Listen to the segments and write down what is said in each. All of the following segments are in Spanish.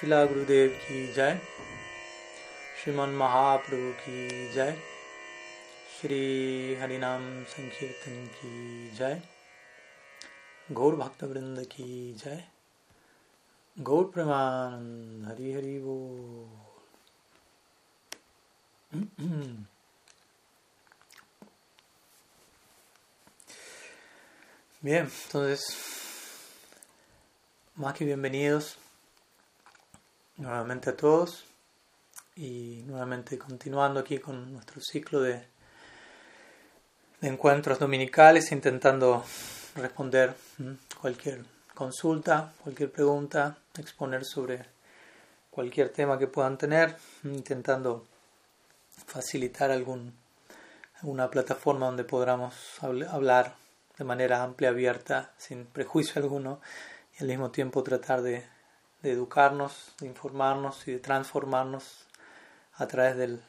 शिला गुरुदेव की जय। श्रीमन महाप्रभु की जय। श्री हरिनाम संकीर्तन की जय। गौर भक्त वृंद की जय। गौर प्रमानंद हरि हरि बोल। Bien, entonces, más que bienvenidos. Nuevamente a todos y nuevamente continuando aquí con nuestro ciclo de, de encuentros dominicales intentando responder cualquier consulta, cualquier pregunta, exponer sobre cualquier tema que puedan tener, intentando facilitar algún, alguna plataforma donde podamos hablar de manera amplia, abierta, sin prejuicio alguno, y al mismo tiempo tratar de, de educarnos, de informarnos y de transformarnos a través del,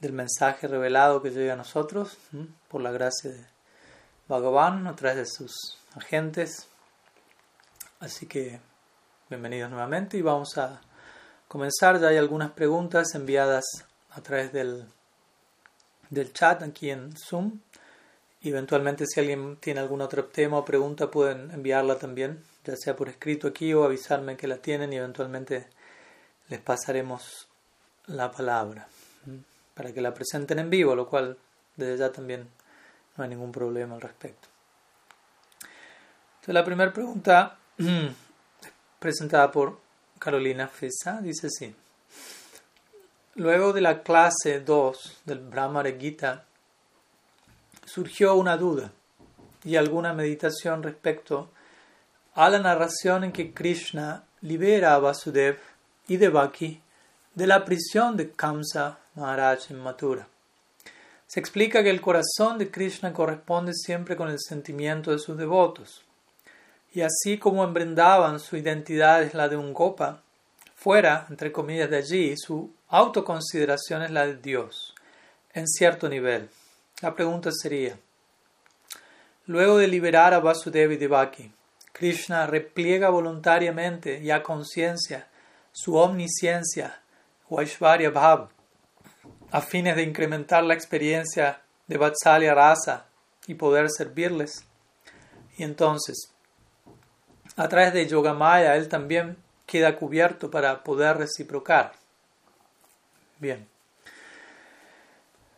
del mensaje revelado que llega a nosotros, por la gracia de Bhagavan, a través de sus agentes. Así que bienvenidos nuevamente y vamos a comenzar. Ya hay algunas preguntas enviadas a través del, del chat aquí en Zoom. Eventualmente si alguien tiene algún otro tema o pregunta pueden enviarla también, ya sea por escrito aquí o avisarme que la tienen y eventualmente les pasaremos la palabra para que la presenten en vivo, lo cual desde ya también no hay ningún problema al respecto. Entonces la primera pregunta presentada por Carolina Fesa dice así. Luego de la clase 2 del Brahmara Gita, surgió una duda y alguna meditación respecto a la narración en que Krishna libera a Vasudev y Devaki de la prisión de Kamsa Maharaj en. Se explica que el corazón de Krishna corresponde siempre con el sentimiento de sus devotos, y así como en Vrindavan su identidad es la de un gopa, fuera, entre comillas, de allí, su autoconsideración es la de Dios, en cierto nivel. La pregunta sería, luego de liberar a Vasudeva y Devaki, Krishna repliega voluntariamente y a conciencia su omnisciencia o Aishvarya Bhav a fines de incrementar la experiencia de Vatsalya Rasa y poder servirles. Y entonces, a través de Yogamaya, él también queda cubierto para poder reciprocar. Bien.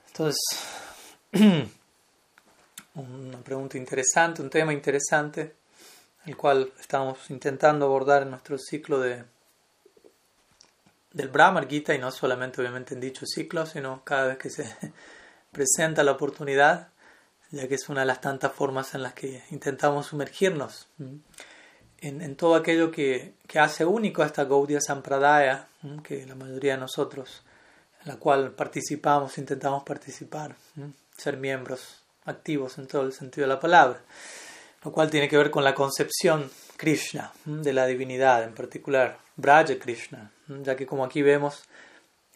Entonces, una pregunta interesante, un tema interesante, el cual estamos intentando abordar en nuestro ciclo de del Brahmar Gita y no solamente obviamente en dicho ciclo, sino cada vez que se presenta la oportunidad, ya que es una de las tantas formas en las que intentamos sumergirnos en, en todo aquello que, que, hace único a esta Gaudiya Sampradaya, que la mayoría de nosotros, en la cual participamos, intentamos participar, ser miembros activos en todo el sentido de la palabra, lo cual tiene que ver con la concepción Krishna, de la divinidad, en particular Braja Krishna, ya que como aquí vemos,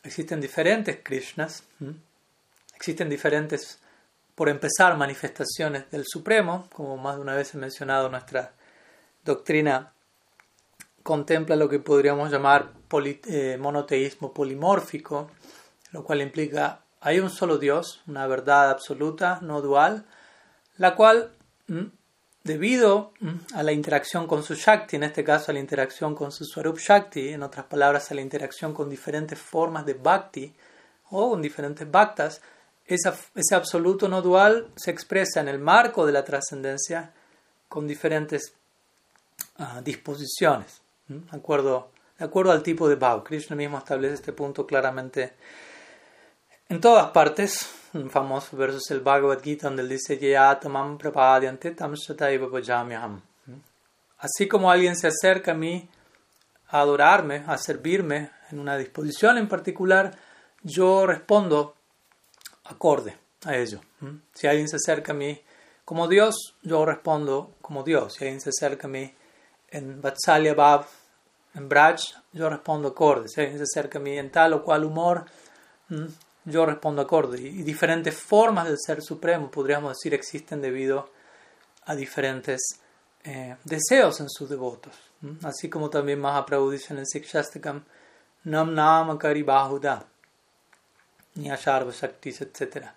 existen diferentes Krishnas, existen diferentes, por empezar, manifestaciones del Supremo, como más de una vez he mencionado, nuestra doctrina contempla lo que podríamos llamar eh, monoteísmo polimórfico, lo cual implica hay un solo Dios, una verdad absoluta, no dual, la cual debido a la interacción con su Shakti, en este caso a la interacción con su Swarup Shakti, en otras palabras a la interacción con diferentes formas de Bhakti o con diferentes Bhaktas, ese absoluto no dual se expresa en el marco de la trascendencia con diferentes uh, disposiciones, de acuerdo, de acuerdo al tipo de Bhav. Krishna mismo establece este punto claramente en todas partes, famoso verso es el Bhagavad Gita donde él dice Así como alguien se acerca a mí a adorarme, a servirme en una disposición en particular, yo respondo acorde a ello. Si alguien se acerca a mí como Dios, yo respondo como Dios. Si alguien se acerca a mí en Vatsalya Bhav, en Braj, yo respondo acorde. Si alguien se acerca a mí en tal o cual humor, yo respondo acorde. Y diferentes formas del Ser Supremo, podríamos decir, existen debido a diferentes eh, deseos en sus devotos. Así como también Mahaprabhu dice en el Sikshastakam, Nam Nama Kari Bahuda, Nyasharva Shaktis, etc.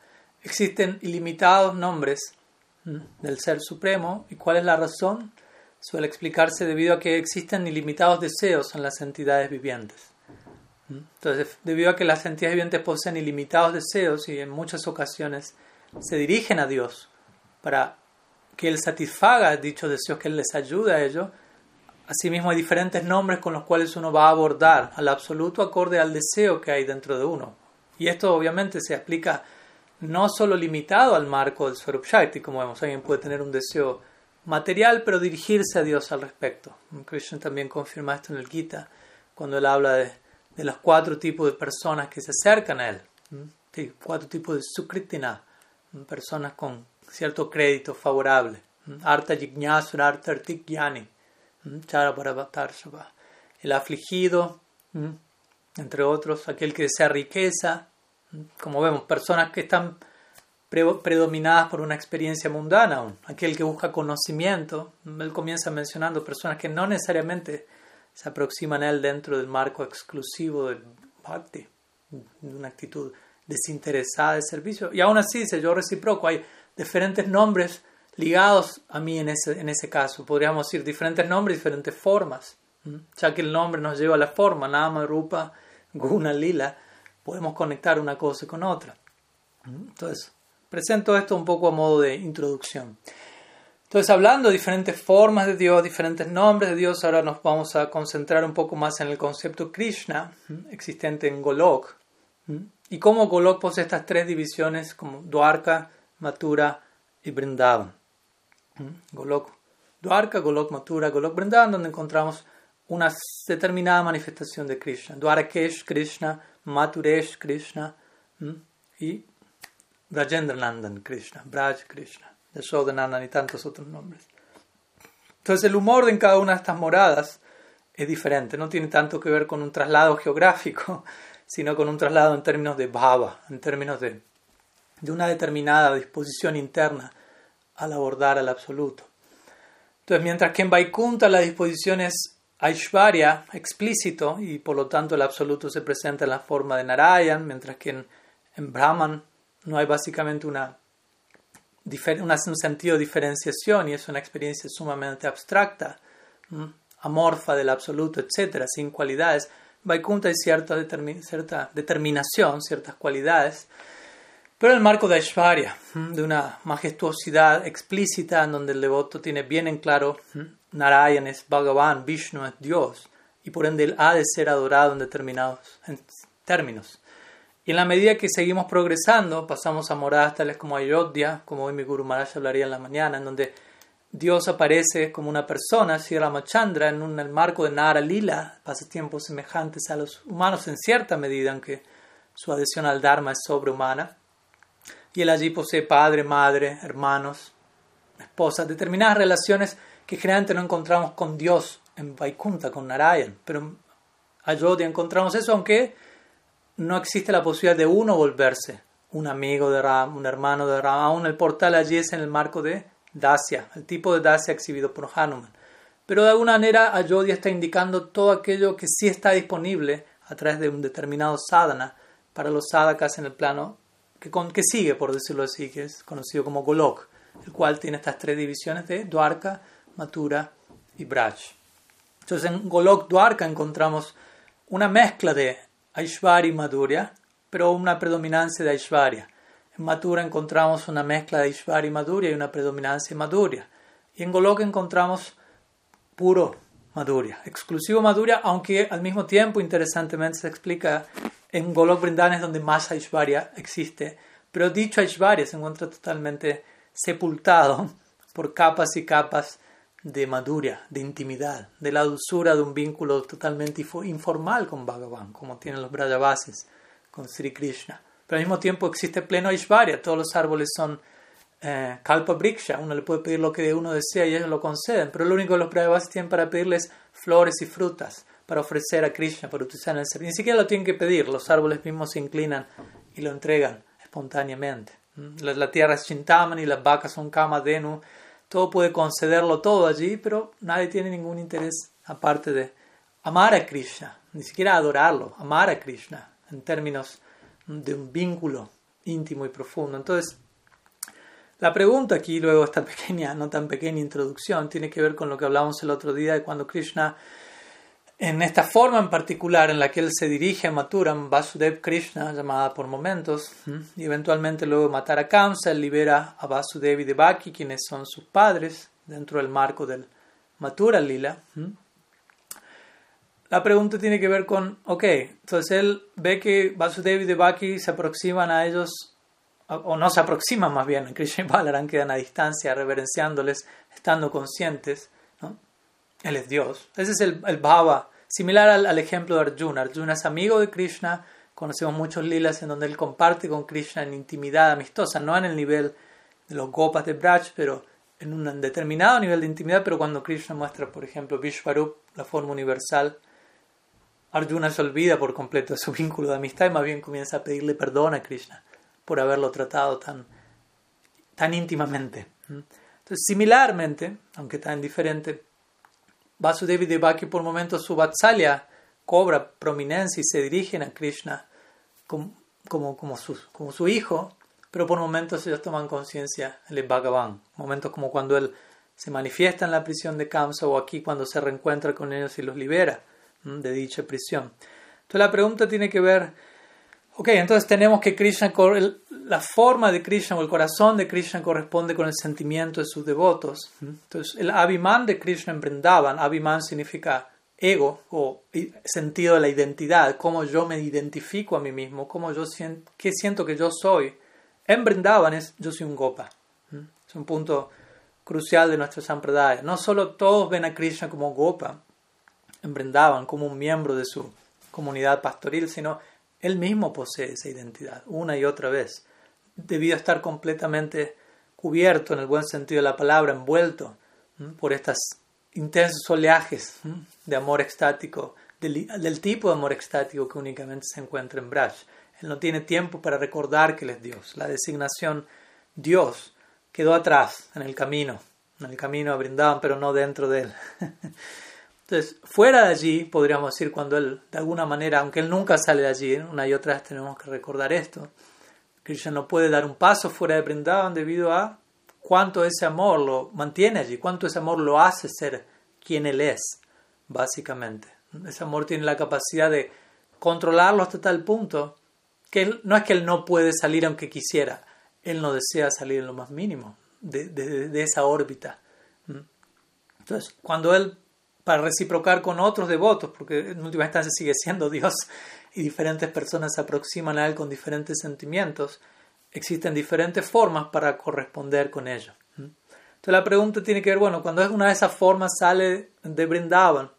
Existen ilimitados nombres del Ser Supremo. ¿Y cuál es la razón? Suele explicarse debido a que existen ilimitados deseos en las entidades vivientes. Entonces, debido a que las entidades vivientes poseen ilimitados deseos y en muchas ocasiones se dirigen a Dios para que Él satisfaga dichos deseos, que Él les ayude a ello, asimismo hay diferentes nombres con los cuales uno va a abordar al absoluto acorde al deseo que hay dentro de uno. Y esto obviamente se aplica no solo limitado al marco del Swarup Shakti, como vemos, alguien puede tener un deseo material, pero dirigirse a Dios al respecto. Krishna también confirma esto en el Gita, cuando él habla de, de los cuatro tipos de personas que se acercan a él. cuatro tipos de sukritina, personas con cierto crédito favorable. Arta jignasura, arta artik yani, el afligido, entre otros, aquel que desea riqueza, como vemos, personas que están predominadas por una experiencia mundana, aquel que busca conocimiento, él comienza mencionando personas que no necesariamente se aproximan a él dentro del marco exclusivo del bhakti, de una actitud desinteresada de servicio, y aún así, dice yo reciproco, hay diferentes nombres ligados a mí en ese, en ese caso, podríamos decir diferentes nombres, diferentes formas, ya que el nombre nos lleva a la forma, Nama, Rupa, Guna, Lila, podemos conectar una cosa con otra. Entonces, presento esto un poco a modo de introducción. Entonces, hablando de diferentes formas de Dios, diferentes nombres de Dios, ahora nos vamos a concentrar un poco más en el concepto Krishna, existente en Golok, y cómo Golok posee estas tres divisiones como Dwarka, Mathura y Vrindavan. Golok, Dwarka, Golok, Mathura, Golok, Vrindavan, donde encontramos una determinada manifestación de Krishna. Dwarakesh, Krishna, Mathuresh Krishna y Brajendranandan Krishna, Braj Krishna, Yashodanandan y tantos otros nombres. Entonces el humor de en cada una de estas moradas es diferente, no tiene tanto que ver con un traslado geográfico, sino con un traslado en términos de bhava, en términos de, de una determinada disposición interna al abordar al absoluto. Entonces, mientras que en Vaikunta la disposición es Aishvarya explícito y por lo tanto el absoluto se presenta en la forma de Narayan, mientras que en, Brahman no hay básicamente una, un sentido de diferenciación y es una experiencia sumamente abstracta, amorfa del absoluto, etc., sin cualidades. Vaikuntha hay cierta, cierta determinación, ciertas cualidades, pero el marco de Aishvarya, de una majestuosidad explícita en donde el devoto tiene bien en claro Narayan es Bhagavan, Vishnu es Dios, y por ende él ha de ser adorado en determinados términos. Y en la medida que seguimos progresando, pasamos a moradas tales como Ayodhya, como hoy mi Guru Maharaj hablaría en la mañana, en donde Dios aparece como una persona, Sri Ramachandra, en, un, el marco de Nara Lila, pasatiempos semejantes a los humanos en cierta medida, aunque su adhesión al Dharma es sobrehumana. Y él allí posee padre, madre, hermanos, esposas, determinadas relaciones que generalmente no encontramos con Dios en Vaikunta, con Narayan. Pero Ayodhya encontramos eso, aunque no existe la posibilidad de uno volverse un amigo de Ram, un hermano de Ram. Aún el portal allí es en el marco de Dasya, el tipo de Dasya exhibido por Hanuman. Pero de alguna manera Ayodhya está indicando todo aquello que sí está disponible a través de un determinado sadhana para los sadhakas en el plano que, que sigue, por decirlo así, que es conocido como Golok, el cual tiene estas tres divisiones de Dwarka, Mathura y Braj. Entonces en Golok Dwarka encontramos una mezcla de Aishwarya y Madhurya, pero una predominancia de Aishwarya. En Mathura encontramos una mezcla de Aishwarya y Madhurya y una predominancia de Madhurya. Y en Golok encontramos puro Madhurya, exclusivo Madhurya, aunque al mismo tiempo, interesantemente, se explica en Golok Vrindavan es donde más Aishwarya existe, pero dicho Aishwarya se encuentra totalmente sepultado por capas y capas de madura, de intimidad, de la dulzura de un vínculo totalmente informal con Bhagavan, como tienen los Brajavasis con Sri Krishna. Pero al mismo tiempo existe pleno Aishvarya, todos los árboles son eh, Kalpa Briksha, uno le puede pedir lo que uno desea y ellos lo conceden, pero lo único que los Brajavasis tienen para pedirles flores y frutas para ofrecer a Krishna, para utilizar en el servicio. Ni siquiera lo tienen que pedir, los árboles mismos se inclinan y lo entregan espontáneamente. ¿Mm? La, la tierra es Chintamani, las vacas son Kama Denu, todo puede concederlo todo allí, pero nadie tiene ningún interés aparte de amar a Krishna, ni siquiera adorarlo, amar a Krishna en términos de un vínculo íntimo y profundo. Entonces, la pregunta aquí, luego esta pequeña, no tan pequeña introducción, tiene que ver con lo que hablamos el otro día de cuando Krishna, en esta forma en particular en la que él se dirige a Maturam, Vasudev Krishna, llamada por momentos, y eventualmente luego matar a Kamsa, él libera a Vasudev y Devaki, quienes son sus padres, dentro del marco del Matura Lila. La pregunta tiene que ver con, ok, entonces él ve que Vasudev y Devaki se aproximan a ellos, o no se aproximan más bien, en Krishna y Balaram quedan a distancia, reverenciándoles, estando conscientes. Él es Dios. Ese es el, el bhava, similar al, ejemplo de Arjuna. Arjuna es amigo de Krishna, conocemos muchos lilas en donde él comparte con Krishna en intimidad amistosa, no en el nivel de los gopas de Braj, pero en un determinado nivel de intimidad, pero cuando Krishna muestra, por ejemplo, Vishvarup, la forma universal, Arjuna se olvida por completo de su vínculo de amistad y más bien comienza a pedirle perdón a Krishna por haberlo tratado tan, tan íntimamente. Entonces, similarmente, aunque tan diferente, Vasudevi Devaki por momentos su Vatsalya cobra prominencia y se dirigen a Krishna como, como, como, su, como su hijo, pero por momentos ellos toman conciencia el Bhagavan, momentos como cuando él se manifiesta en la prisión de Kamsa o aquí cuando se reencuentra con ellos y los libera de dicha prisión. Entonces la pregunta tiene que ver, ok, entonces tenemos que Krishna, la forma de Krishna o el corazón de Krishna corresponde con el sentimiento de sus devotos. Entonces el Abhiman de Krishna en Vrindavan, Abhiman significa ego o sentido de la identidad, cómo yo me identifico a mí mismo, cómo yo siento, qué siento que yo soy. En Vrindavan es yo soy un gopa. Es un punto crucial de nuestro sampradaya. No solo todos ven a Krishna como gopa, en como un miembro de su comunidad pastoril, sino él mismo posee esa identidad una y otra vez, debido a estar completamente cubierto, en el buen sentido de la palabra, envuelto por estos intensos oleajes de amor extático, del, tipo de amor extático que únicamente se encuentra en Braj. Él no tiene tiempo para recordar que él es Dios. La designación Dios quedó atrás en el camino, en el camino a Brindavan, pero no dentro de él. Entonces, fuera de allí, podríamos decir, cuando él, de alguna manera, aunque él nunca sale de allí, una y otra vez tenemos que recordar esto, Krishna no puede dar un paso fuera de Brindavan debido a cuánto ese amor lo mantiene allí, cuánto ese amor lo hace ser quien él es, básicamente. Ese amor tiene la capacidad de controlarlo hasta tal punto que no es que él no puede salir aunque quisiera, él no desea salir en lo más mínimo de, de esa órbita. ¿Mm? Entonces, cuando él para reciprocar con otros devotos, porque en última instancia sigue siendo Dios y diferentes personas se aproximan a Él con diferentes sentimientos, existen diferentes formas para corresponder con ello. Entonces la pregunta tiene que ver, bueno, cuando es una de esas formas sale de Brindavan,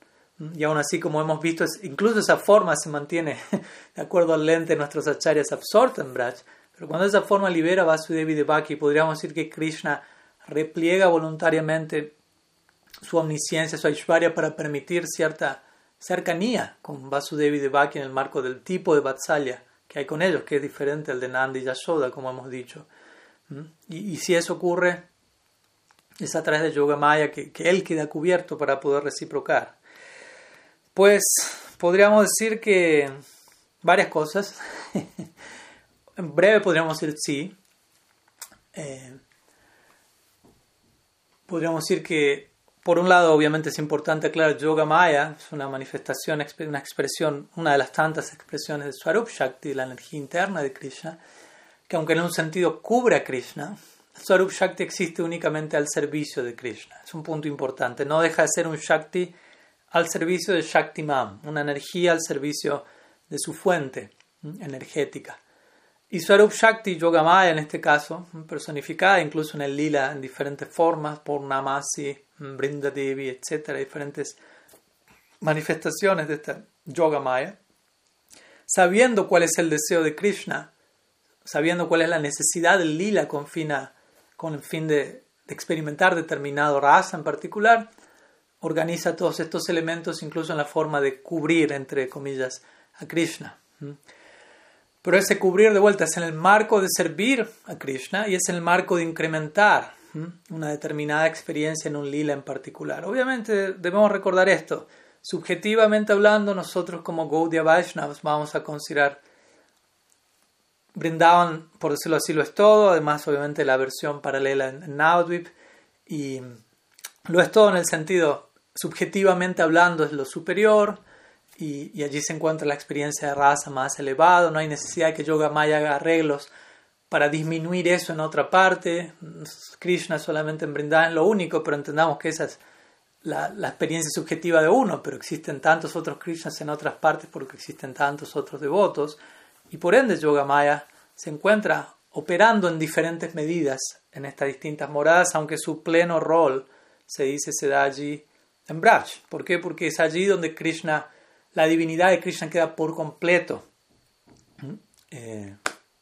y aún así, como hemos visto, incluso esa forma se mantiene, de acuerdo al lente nuestros acharyas, absorta en Braj, pero cuando esa forma libera Vasudevi Devaki, podríamos decir que Krishna repliega voluntariamente su omnisciencia, su Aishwarya para permitir cierta cercanía con Vasudevi Devaki en el marco del tipo de Vatsalya que hay con ellos, que es diferente al de Nandi y Yashoda, como hemos dicho. ¿Mm? Y, si eso ocurre, es a través de Yoga Maya que, que él queda cubierto para poder reciprocar. Pues podríamos decir que varias cosas. en breve podríamos decir sí. Eh, podríamos decir que por un lado, obviamente es importante aclarar, Yoga Maya es una manifestación, una expresión, una de las tantas expresiones de Swarup Shakti, la energía interna de Krishna, que aunque en un sentido cubre a Krishna, Swarup Shakti existe únicamente al servicio de Krishna. Es un punto importante. No deja de ser un Shakti al servicio de Shakti Mam, una energía al servicio de su fuente energética. Y Swarup Shakti, Yogamaya en este caso, personificada incluso en el lila en diferentes formas, por Namasi, Brindadevi, etc., diferentes manifestaciones de esta Yogamaya, sabiendo cuál es el deseo de Krishna, sabiendo cuál es la necesidad del lila con, con el fin de, experimentar determinado raza en particular, organiza todos estos elementos incluso en la forma de cubrir, entre comillas, a Krishna. Pero ese cubrir de vuelta es en el marco de servir a Krishna y es en el marco de incrementar una determinada experiencia en un lila en particular. Obviamente debemos recordar esto. Subjetivamente hablando, nosotros como Gaudiya Vaishnavas vamos a considerar Brindavan, por decirlo así, lo es todo. Además, obviamente, la versión paralela en, Navadvip. Y lo es todo en el sentido, subjetivamente hablando, es lo superior. Y, allí se encuentra la experiencia de raza más elevada. No hay necesidad de que Yoga Maya haga arreglos para disminuir eso en otra parte. Krishna solamente en Brindavan es lo único, pero entendamos que esa es la, experiencia subjetiva de uno, pero existen tantos otros Krishnas en otras partes porque existen tantos otros devotos. Y por ende Yogamaya se encuentra operando en diferentes medidas en estas distintas moradas, aunque su pleno rol se dice se da allí en Braj. ¿Por qué? Porque es allí donde Krishna, la divinidad de Krishna queda por completo eh,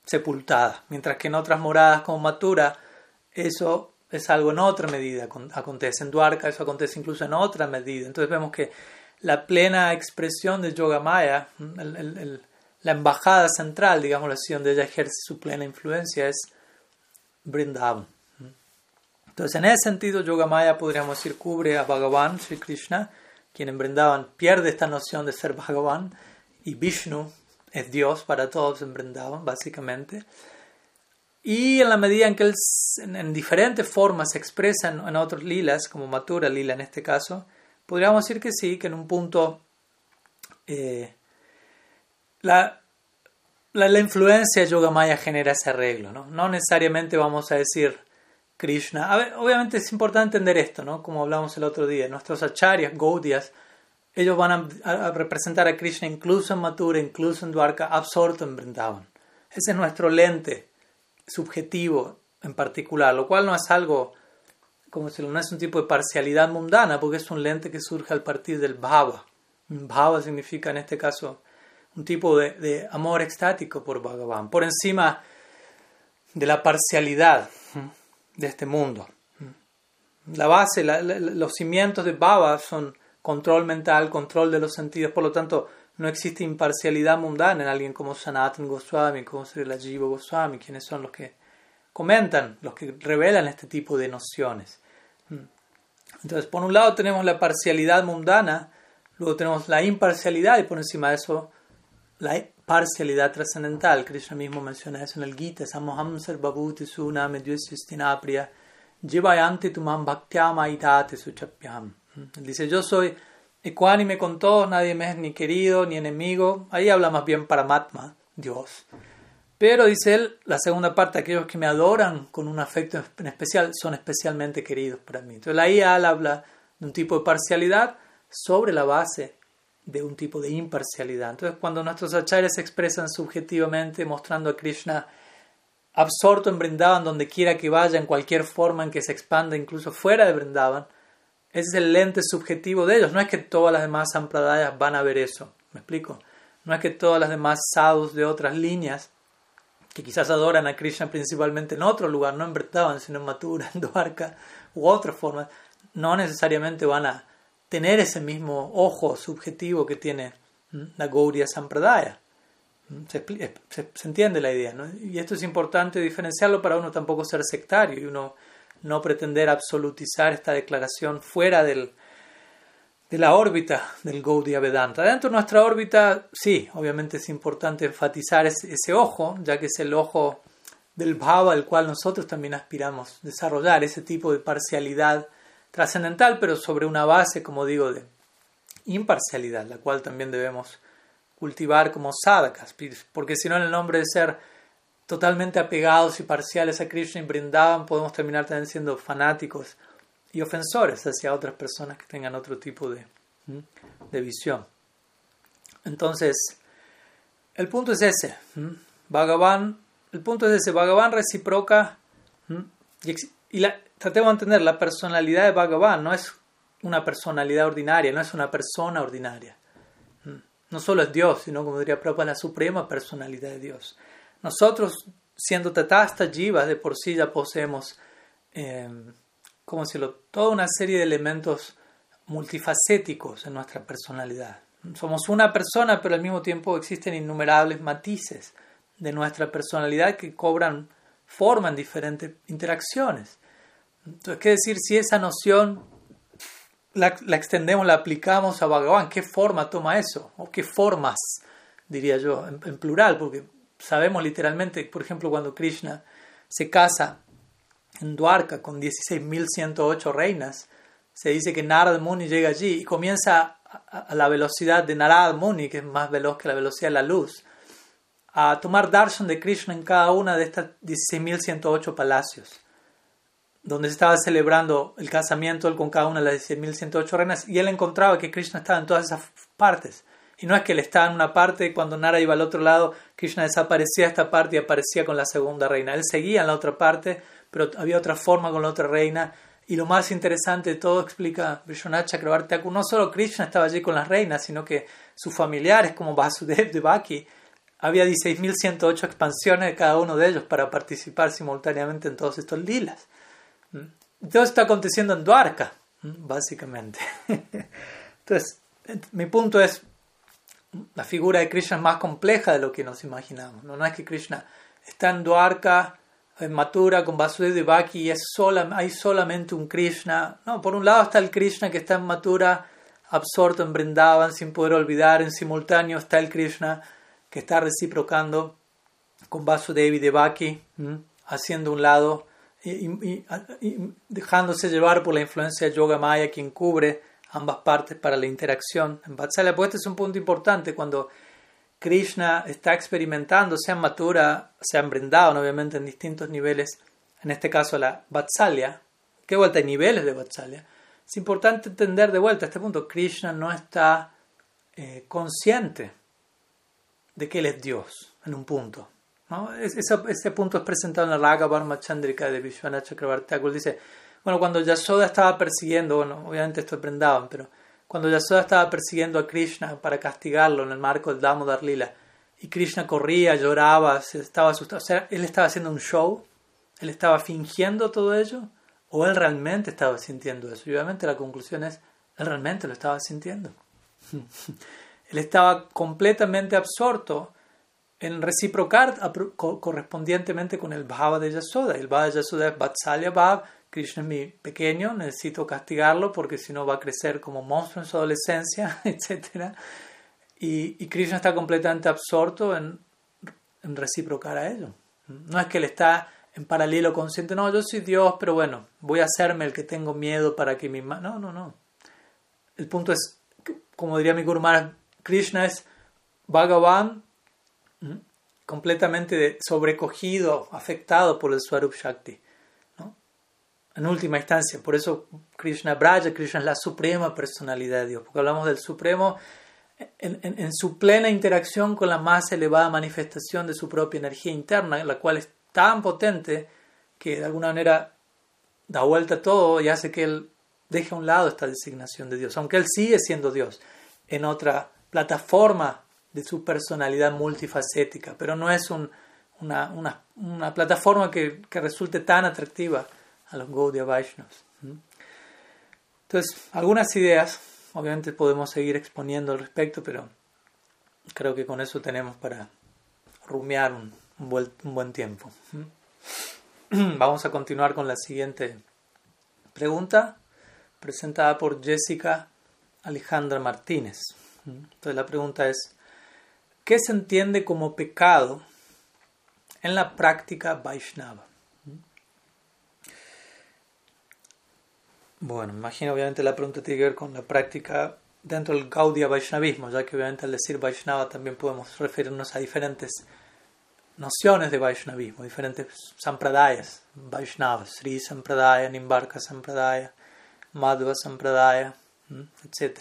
sepultada, mientras que en otras moradas como Mathura eso es algo en otra medida, acontece en Dwarka, eso acontece incluso en otra medida. Entonces vemos que la plena expresión de Yogamaya, el la embajada central, digamos así, donde ella ejerce su plena influencia es Vrindavan. Entonces, en ese sentido, Yogamaya podríamos decir cubre a Bhagavan, Sri Krishna, quien en Vrindavan pierde esta noción de ser Bhagavan, y Vishnu es Dios para todos en Vrindavan, básicamente. Y en la medida en que en, diferentes formas se expresa en, otros lilas, como Matura Lila en este caso, podríamos decir que sí, que en un punto eh, la, la, influencia de Yogamaya genera ese arreglo, ¿no? No necesariamente vamos a decir Krishna. Obviamente es importante entender esto, ¿no? Como hablamos el otro día, nuestros acharyas, Gaudias, ellos van a, representar a Krishna incluso en Mathura, incluso en Dwarka, absorto en Vrindavan. Ese es nuestro lente subjetivo en particular, lo cual no es algo, como si no es un tipo de parcialidad mundana, porque es un lente que surge al partir del bhava. Bhava significa en este caso un tipo de, amor extático por Bhagavan, por encima de la parcialidad de este mundo. La base, los cimientos de Baba son control mental, control de los sentidos, por lo tanto no existe imparcialidad mundana en alguien como Sanatan Goswami, como Sri Lajiva Goswami, quienes son los que comentan, los que revelan este tipo de nociones. Entonces, por un lado tenemos la parcialidad mundana, luego tenemos la imparcialidad y por encima de eso la parcialidad trascendental. Krishna mismo menciona eso en el Gita. Samoham sarvabhuti suna medyusistinapriya jivayanti tumam bhaktyamaitate suchapyam. Dice, yo soy ecuánime con todos, nadie me es ni querido ni enemigo. Ahí habla más bien para Matma, Dios. Pero dice él, la segunda parte, aquellos que me adoran con un afecto en especial son especialmente queridos para mí. Entonces ahí él habla de un tipo de parcialidad sobre la base de un tipo de imparcialidad. Entonces, cuando nuestros acharyas se expresan subjetivamente, mostrando a Krishna absorto en Brindavan, donde quiera que vaya, en cualquier forma en que se expanda, incluso fuera de Brindavan, ese es el lente subjetivo de ellos. No es que todas las demás sampradayas van a ver eso. ¿Me explico? No es que todas las demás sadhus de otras líneas, que quizás adoran a Krishna principalmente en otro lugar, no en Brindavan, sino en Mathura, en Dwarka u otras formas, no necesariamente van a tener ese mismo ojo subjetivo que tiene la Gaudiya Sampradaya. Se, se, entiende la idea. Y esto es importante diferenciarlo para uno tampoco ser sectario y uno no pretender absolutizar esta declaración fuera del, de la órbita del Gaudiya Vedanta. Dentro de nuestra órbita, sí, obviamente es importante enfatizar ese, ojo, ya que es el ojo del bhava al cual nosotros también aspiramos desarrollar, ese tipo de parcialidad trascendental, pero sobre una base, como digo, de imparcialidad, la cual también debemos cultivar como sadhakas, porque si no, en el nombre de ser totalmente apegados y parciales a Krishna y brindaban, podemos terminar también siendo fanáticos y ofensores hacia otras personas que tengan otro tipo de, de visión. Entonces, el punto es ese. Bhagavan, el punto es ese. Bhagavan reciproca y, y tratemos de entender, la personalidad de Bhagavan no es una personalidad ordinaria, no es una persona ordinaria. No solo es Dios, sino, como diría Prabhupada, la suprema personalidad de Dios. Nosotros, siendo tatasta jivas, de por sí ya poseemos, eh, ¿cómo decirlo?, toda una serie de elementos multifacéticos en nuestra personalidad. Somos una persona, pero al mismo tiempo existen innumerables matices de nuestra personalidad que cobran forma en diferentes interacciones. Entonces, ¿qué decir si esa noción la, extendemos, la aplicamos a Bhagavan? ¿Qué forma toma eso? ¿O qué formas, diría yo, en, plural? Porque sabemos literalmente, por ejemplo, cuando Krishna se casa en Dwarka con 16.108 reinas, se dice que Narad Muni llega allí y comienza a, la velocidad de Narad Muni, que es más veloz que la velocidad de la luz, a tomar darshan de Krishna en cada una de estas 16.108 palacios donde se estaba celebrando el casamiento con cada una de las 10.108 reinas, y él encontraba que Krishna estaba en todas esas partes. Y no es que él estaba en una parte y cuando Nara iba al otro lado, Krishna desaparecía de esta parte y aparecía con la segunda reina. Él seguía en la otra parte, pero había otra forma con la otra reina. Y lo más interesante de todo, explica Vishwanath Chakrabarti no solo Krishna estaba allí con las reinas, sino que sus familiares como Vasudev, Devaki, había 16.108 expansiones de cada uno de ellos para participar simultáneamente en todos estos lilas. Todo está aconteciendo en Dwarka, básicamente. Entonces, mi punto es, la figura de Krishna es más compleja de lo que nos imaginamos. No, es que Krishna está en Dwarka, en Mathura, con Vasudeva y Baki, y es sola, hay solamente un Krishna. No, por un lado está el Krishna que está en Mathura, absorto en Brindavan, sin poder olvidar. En simultáneo está el Krishna que está reciprocando con Vasudeva y Devaki, haciendo un lado y, dejándose llevar por la influencia de Yoga Maya, quien cubre ambas partes para la interacción en Vatsalya. Pues este es un punto importante cuando Krishna está experimentando, sea en Mathura, sea en Vrindavan, obviamente en distintos niveles, en este caso la Vatsalya, que vuelta hay niveles de Vatsalya. Es importante entender de vuelta a este punto, Krishna no está eh, consciente de que Él es Dios en un punto. ¿no? ese, punto es presentado en la Raga Varma Chandrika de Vishwanath Chakrabarti Dice, bueno, cuando Yasoda estaba persiguiendo, bueno, obviamente esto aprendaban, pero cuando Yasoda estaba persiguiendo a Krishna para castigarlo en el marco del Damodar Lila, y Krishna corría, lloraba, se estaba asustado, o sea, él estaba haciendo un show, él estaba fingiendo todo ello, o él realmente estaba sintiendo eso. Y obviamente la conclusión es, él realmente lo estaba sintiendo. él estaba completamente absorto en reciprocar correspondientemente con el Bhava de Yasoda. El Bhava de Yasoda es Vatsalya Bhav, Krishna es mi pequeño, necesito castigarlo porque si no va a crecer como monstruo en su adolescencia, etc. Y, Krishna está completamente absorto en, en, reciprocar a ello. No es que él está en paralelo consciente, no, yo soy Dios, pero bueno, voy a hacerme el que tengo miedo para que mi... No, no, no. El punto es, como diría mi Guru Krishna es Bhagavan completamente sobrecogido, afectado por el Swarup Shakti. En última instancia, por eso Krishna Braja, Krishna es la suprema personalidad de Dios, porque hablamos del supremo en, su plena interacción con la más elevada manifestación de su propia energía interna, la cual es tan potente que de alguna manera da vuelta a todo y hace que él deje a un lado esta designación de Dios, aunque él sigue siendo Dios en otra plataforma de su personalidad multifacética, pero no es una, plataforma que, resulte tan atractiva a los Gaudiya Vaishnavas. Entonces, algunas ideas, obviamente podemos seguir exponiendo al respecto, pero creo que con eso tenemos para rumiar un, buen, buen tiempo. Vamos a continuar con la siguiente pregunta, presentada por Jessica Alejandra Martínez. Entonces la pregunta es, ¿Qué se entiende como pecado en la práctica Vaishnava? Bueno, imagino obviamente la pregunta tiene que ver con la práctica dentro del Gaudiya Vaishnavismo, ya que obviamente al decir Vaishnava también podemos referirnos a diferentes nociones de Vaishnavismo, diferentes sampradayas, Vaishnavas, Sri Sampradaya, Nimbarka Sampradaya, Madhva Sampradaya, etc.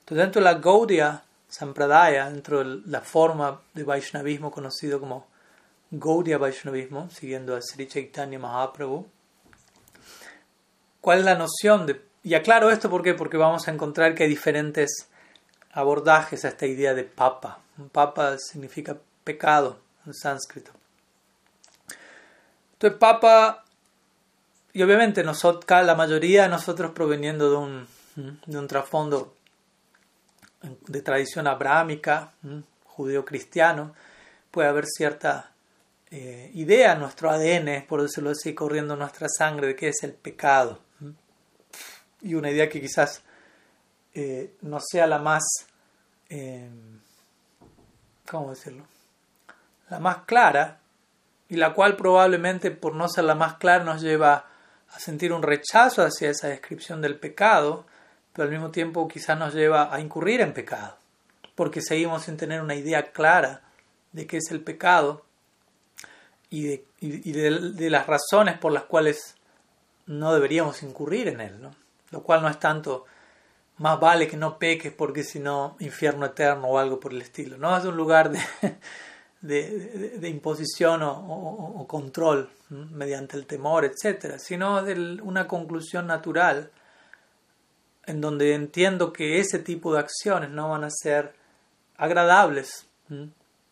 Entonces dentro de la Gaudiya Sampradaya, dentro de la forma de Vaishnavismo conocido como Gaudiya Vaishnavismo, siguiendo a Sri Chaitanya Mahaprabhu. ¿Cuál es la noción de.? Y aclaro esto porque vamos a encontrar que hay diferentes abordajes a esta idea de papa. Papa significa pecado en sánscrito. Entonces, papa, y obviamente nosotros, la mayoría de nosotros proveniendo de un, de un trasfondo de tradición abrámica, judío-cristiano, puede haber cierta eh, idea, nuestro ADN, por decirlo así, corriendo nuestra sangre de qué es el pecado. Y una idea que quizás eh, no sea la más, eh, ¿cómo decirlo? La más clara, y la cual probablemente por no ser la más clara nos lleva a sentir un rechazo hacia esa descripción del pecado, pero al mismo tiempo quizás nos lleva a incurrir en pecado, porque seguimos sin tener una idea clara de qué es el pecado y de, las razones por las cuales no deberíamos incurrir en él, ¿no? Lo cual no es tanto más vale que no peques porque si no infierno eterno o algo por el estilo, no es un lugar de, de, imposición o, control mediante el temor, etc., sino de una conclusión natural en donde entiendo que ese tipo de acciones no van a ser agradables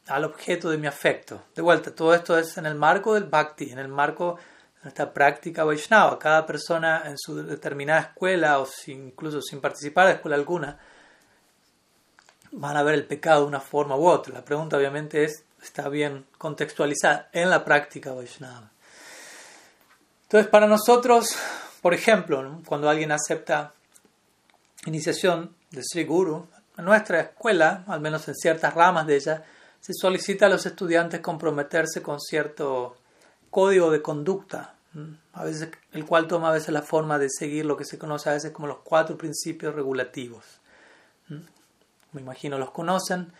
al objeto de mi afecto. De vuelta, todo esto es en el marco del bhakti, en el marco esta práctica Vaishnava. Cada persona en su determinada escuela o incluso sin participar de escuela alguna van a ver el pecado de una forma u otra. La pregunta obviamente es, está bien contextualizada en la práctica Vaishnava. Entonces, para nosotros, por ejemplo, cuando alguien acepta iniciación de Sri Guru, en nuestra escuela, al menos en ciertas ramas de ella, se solicita a los estudiantes comprometerse con cierto código de conducta, a veces, el cual toma a veces la forma de seguir lo que se conoce a veces como los cuatro principios regulativos. Me imagino los conocen,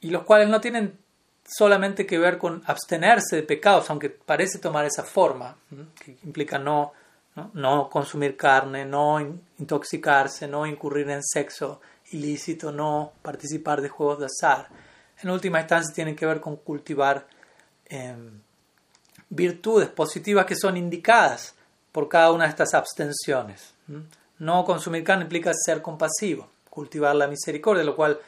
y los cuales no tienen solamente que ver con abstenerse de pecados, aunque parece tomar esa forma, que implica no, no, consumir carne, no intoxicarse, no incurrir en sexo ilícito, no participar de juegos de azar. En última instancia tienen que ver con cultivar em, virtudes positivas que son indicadas por cada una de estas abstenciones. No consumir carne implica ser compasivo, cultivar la misericordia, lo cual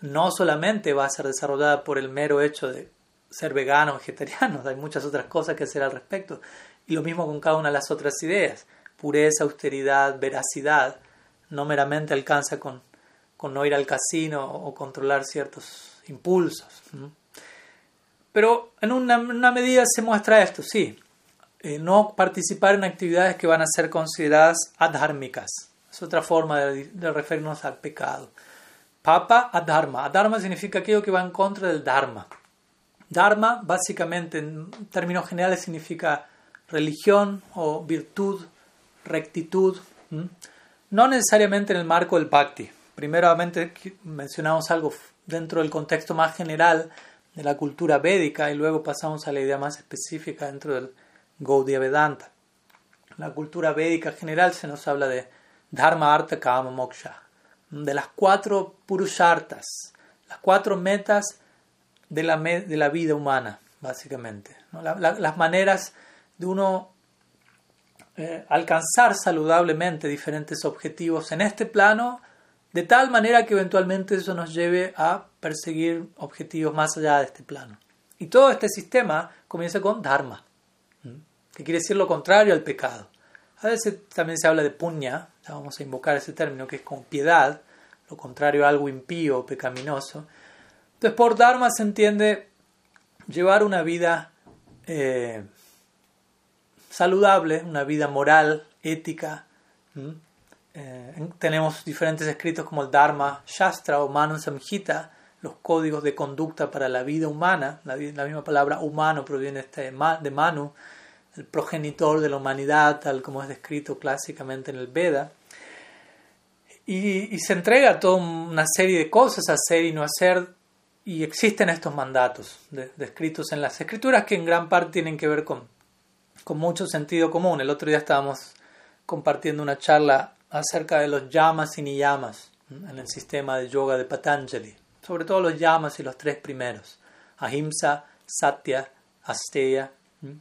no solamente va a ser desarrollada por el mero hecho de ser vegano o vegetariano, hay muchas otras cosas que hacer al respecto. Y lo mismo con cada una de las otras ideas. Pureza, austeridad, veracidad, no meramente alcanza con, con no ir al casino o controlar ciertos impulsos. Pero en una, medida se muestra esto, sí. Eh, no participar en actividades que van a ser consideradas adhármicas. Es otra forma de, referirnos al pecado. Papa adharma. Adharma significa aquello que va en contra del dharma. Dharma, básicamente, en términos generales, significa religión o virtud, rectitud. No necesariamente en el marco del bhakti. Primeramente mencionamos algo dentro del contexto más general de la cultura védica y luego pasamos a la idea más específica dentro del Gaudiya Vedanta. la cultura védica general se nos habla de Dharma, Artha, Kama, Moksha, de las cuatro purushartas, las cuatro metas de la, de la vida humana, básicamente. las maneras de uno eh, alcanzar saludablemente diferentes objetivos en este plano de tal manera que eventualmente eso nos lleve a perseguir objetivos más allá de este plano. Y todo este sistema comienza con dharma, que quiere decir lo contrario al pecado. A veces también se habla de puña, ya vamos a invocar ese término, que es con piedad, lo contrario a algo impío o pecaminoso. Entonces por dharma se entiende llevar una vida eh, saludable, una vida moral, ética, eh, tenemos diferentes escritos como el Dharma Shastra o Manu Samhita, los códigos de conducta para la vida humana. La, misma palabra humano proviene este de Manu, el progenitor de la humanidad, tal como es descrito clásicamente en el Veda. Y, se entrega toda una serie de cosas a hacer y no hacer, y existen estos mandatos descritos en las escrituras que en gran parte tienen que ver con, con mucho sentido común. El otro día estábamos compartiendo una charla acerca de los yamas y niyamas en el sistema de yoga de Patanjali, sobre todo los yamas y los tres primeros, ahimsa, satya, asteya.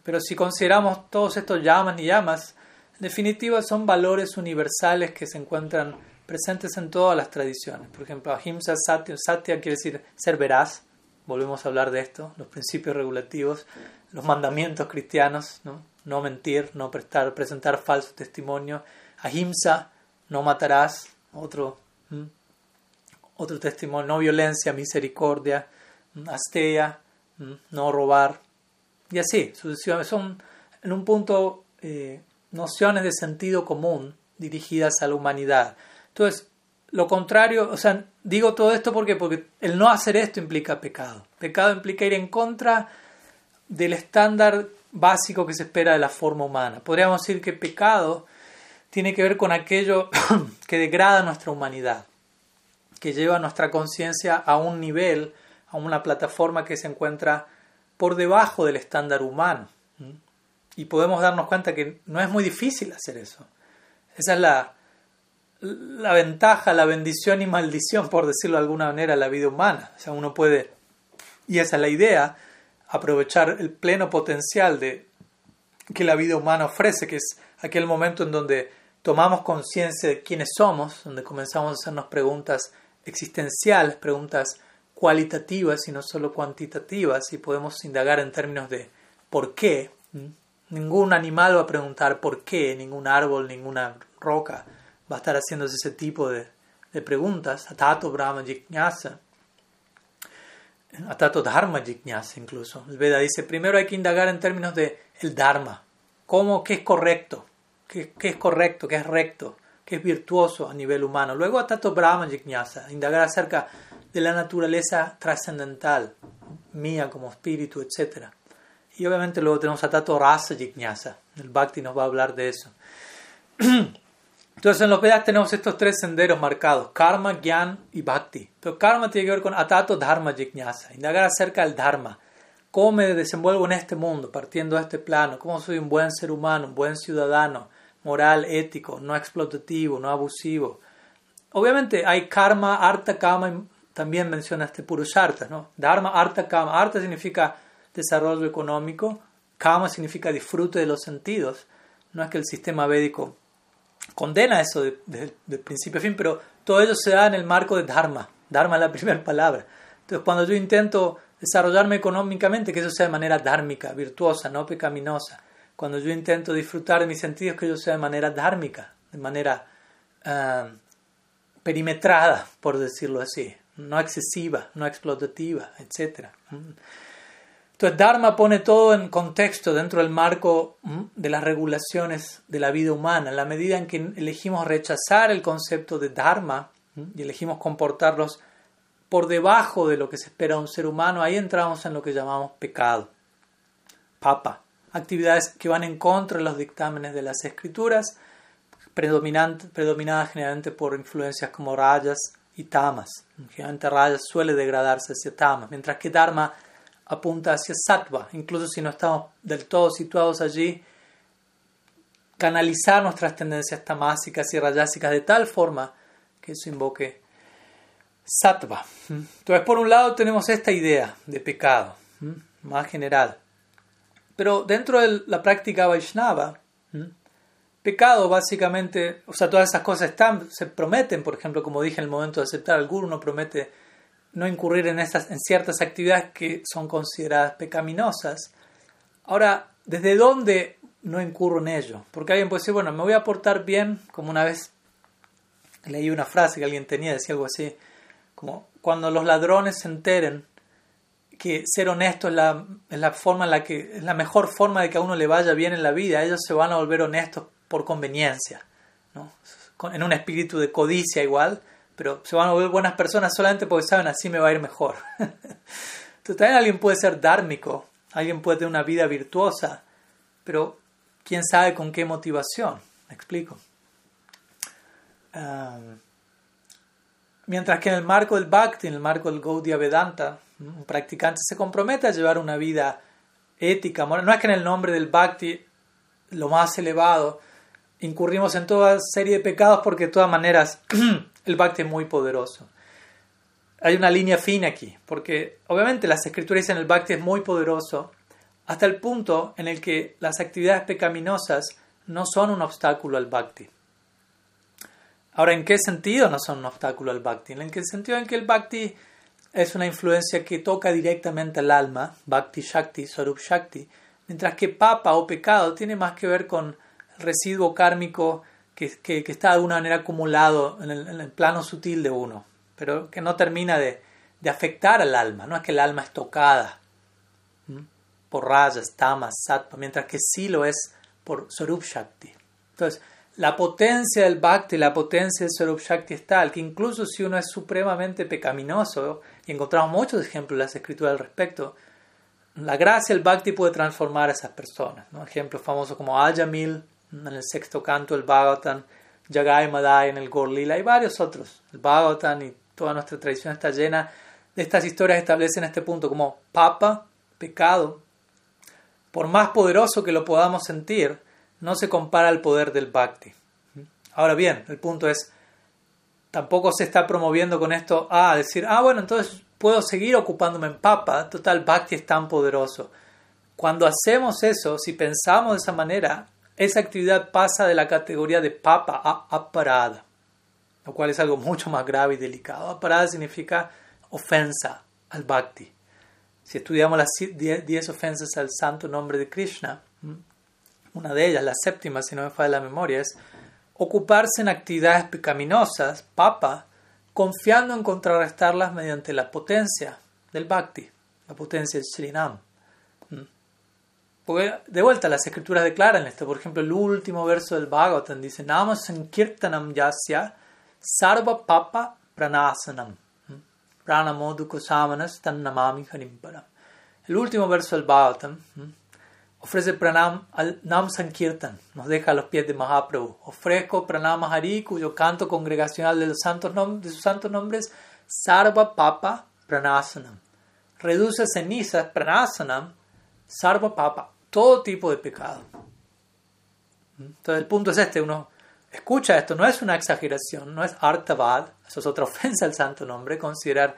Pero si consideramos todos estos yamas y yamas, en definitiva son valores universales que se encuentran presentes en todas las tradiciones. Por ejemplo, ahimsa, satya, satya quiere decir ser veraz, volvemos a hablar de esto, los principios regulativos, los mandamientos cristianos, no, no mentir, no prestar, presentar falso testimonio, ahimsa, no matarás, otro, otro testimonio, no violencia, misericordia, asteya, no robar, Y así. Son en un punto eh, nociones de sentido común dirigidas a la humanidad. Entonces, lo contrario, o sea, digo todo esto porque, porque el no hacer esto implica pecado. Pecado implica ir en contra del estándar básico que se espera de la forma humana. Podríamos decir que pecado tiene que ver con aquello que degrada nuestra humanidad, que lleva nuestra conciencia a un nivel, a una plataforma que se encuentra por debajo del estándar humano. Y podemos darnos cuenta que no es muy difícil hacer eso. Esa es la, la ventaja, la bendición y maldición, por decirlo de alguna manera, de la vida humana. O sea, uno puede, y esa es la idea, aprovechar el pleno potencial de que la vida humana ofrece, que es aquel momento en donde tomamos conciencia de quiénes somos, donde comenzamos a hacernos preguntas existenciales, preguntas cualitativas y no solo cuantitativas, y podemos indagar en términos de por qué. Ningún animal va a preguntar por qué, ningún árbol, ninguna roca va a estar haciéndose ese tipo de, de preguntas. Atato Brahma Jignasa. Atato Dharma Jignasa incluso. El Veda dice, primero hay que indagar en términos de el Dharma. ¿Cómo, qué es correcto? ¿Qué, qué es correcto? ¿Qué es recto? ¿Qué es virtuoso a nivel humano? Luego Atato Brahma Jignasa. Indagar acerca de la naturaleza trascendental, mía como espíritu, etc. Y obviamente luego tenemos Atato Rasa Jignasa. El Bhakti nos va a hablar de eso. Entonces en los Vedas tenemos estos tres senderos marcados, karma, gyan y bhakti. Pero karma tiene que ver con atato dharma jignasa, indagar acerca del dharma, cómo me desenvuelvo en este mundo, partiendo de este plano, cómo soy un buen ser humano, un buen ciudadano, moral, ético, no explotativo, no abusivo. Obviamente hay karma, arta, kama, también menciona este purusharta, ¿no? Dharma, arta, kama. Arta significa desarrollo económico, kama significa disfrute de los sentidos. No es que el sistema védico condena eso desde de, principio a fin, pero todo ello se da en el marco de Dharma. Dharma es la primera palabra. Entonces, cuando yo intento desarrollarme económicamente, que eso sea de manera dármica, virtuosa, no pecaminosa. Cuando yo intento disfrutar de mis sentidos, que eso sea de manera dármica, de manera uh, perimetrada, por decirlo así, no excesiva, no explotativa, etc. Entonces, Dharma pone todo en contexto dentro del marco de las regulaciones de la vida humana. En la medida en que elegimos rechazar el concepto de Dharma y elegimos comportarlos por debajo de lo que se espera de un ser humano, ahí entramos en lo que llamamos pecado. Papa. Actividades que van en contra de los dictámenes de las escrituras, predominadas generalmente por influencias como rayas y tamas. Generalmente rayas suele degradarse hacia tamas, mientras que Dharma apunta hacia sattva, incluso si no estamos del todo situados allí, canalizar nuestras tendencias tamásicas y rayásicas de tal forma que eso invoque sattva. Entonces, por un lado tenemos esta idea de pecado, más general. Pero dentro de la práctica Vaishnava, pecado básicamente, o sea, todas esas cosas están, se prometen, por ejemplo, como dije en el momento de aceptar al guru, uno promete no incurrir en, estas, en ciertas actividades que son consideradas pecaminosas. Ahora, ¿desde dónde no incurro en ello? Porque alguien puede decir, bueno, me voy a portar bien, como una vez leí una frase que alguien tenía, decía algo así, como cuando los ladrones se enteren que ser honesto es la, es la forma en la que es la mejor forma de que a uno le vaya bien en la vida, ellos se van a volver honestos por conveniencia, ¿no? en un espíritu de codicia igual, pero se van a volver buenas personas solamente porque saben así me va a ir mejor. Entonces también alguien puede ser dármico, alguien puede tener una vida virtuosa, pero quién sabe con qué motivación. ¿Me explico? mientras que en el marco del Bhakti, en el marco del Gaudiya Vedanta, un practicante se compromete a llevar una vida ética, moral. No es que en el nombre del Bhakti, lo más elevado, incurrimos en toda serie de pecados porque de todas maneras el bhakti es muy poderoso. Hay una línea fina aquí, porque obviamente las escrituras dicen el bhakti es muy poderoso hasta el punto en el que las actividades pecaminosas no son un obstáculo al bhakti. Ahora, ¿en qué sentido no son un obstáculo al bhakti? En el sentido en que el bhakti es una influencia que toca directamente al alma, bhakti shakti, sarup shakti, mientras que papa o pecado tiene más que ver con residuo kármico que, que, está de alguna manera acumulado en el, plano sutil de uno, pero que no termina de, de, afectar al alma, no es que el alma es tocada. Por rajas, tamas, sattva, mientras que sí lo es por Sarup Shakti. Entonces, la potencia del Bhakti, la potencia del Sarup Shakti es tal que incluso si uno es supremamente pecaminoso, y encontramos muchos ejemplos en las escrituras al respecto, la gracia del Bhakti puede transformar a esas personas. ¿no? Ejemplos famosos como Ayamil en el sexto canto del Bhagavatam, Jagai Madai en el Gorlila y varios otros. El Bhagavatam y toda nuestra tradición está llena de estas historias establecen este punto como papa, pecado, por más poderoso que lo podamos sentir, no se compara al poder del bhakti. Ahora bien, el punto es, tampoco se está promoviendo con esto a decir, ah, bueno, entonces puedo seguir ocupándome en papa, total, bhakti es tan poderoso. Cuando hacemos eso, si pensamos de esa manera, esa actividad pasa de la categoría de papa a aparada, lo cual es algo mucho más grave y delicado. Aparada significa ofensa al bhakti. Si estudiamos las 10 ofensas al santo nombre de Krishna, una de ellas, la séptima, si no me falla la memoria, es ocuparse en actividades pecaminosas, papa, confiando en contrarrestarlas mediante la potencia del bhakti, la potencia del Srinam. Porque de vuelta las escrituras declaran esto. Por ejemplo, el último verso del Bhagavatam dice: Nama Sankirtanam Yasya Sarva Papa Pranasanam. El último verso del Bhagavatam ofrece pranam al Nam Sankirtan, nos deja a los pies de Mahaprabhu. Ofrezco pranam a Hari, cuyo canto congregacional de, los santos de sus santos nombres, Sarva Papa Pranasanam. Reduce cenizas, Pranasanam, Sarva Papa, todo tipo de pecado. Entonces el punto es este, uno escucha esto, no es una exageración, no es artavad, eso es otra ofensa al santo nombre, considerar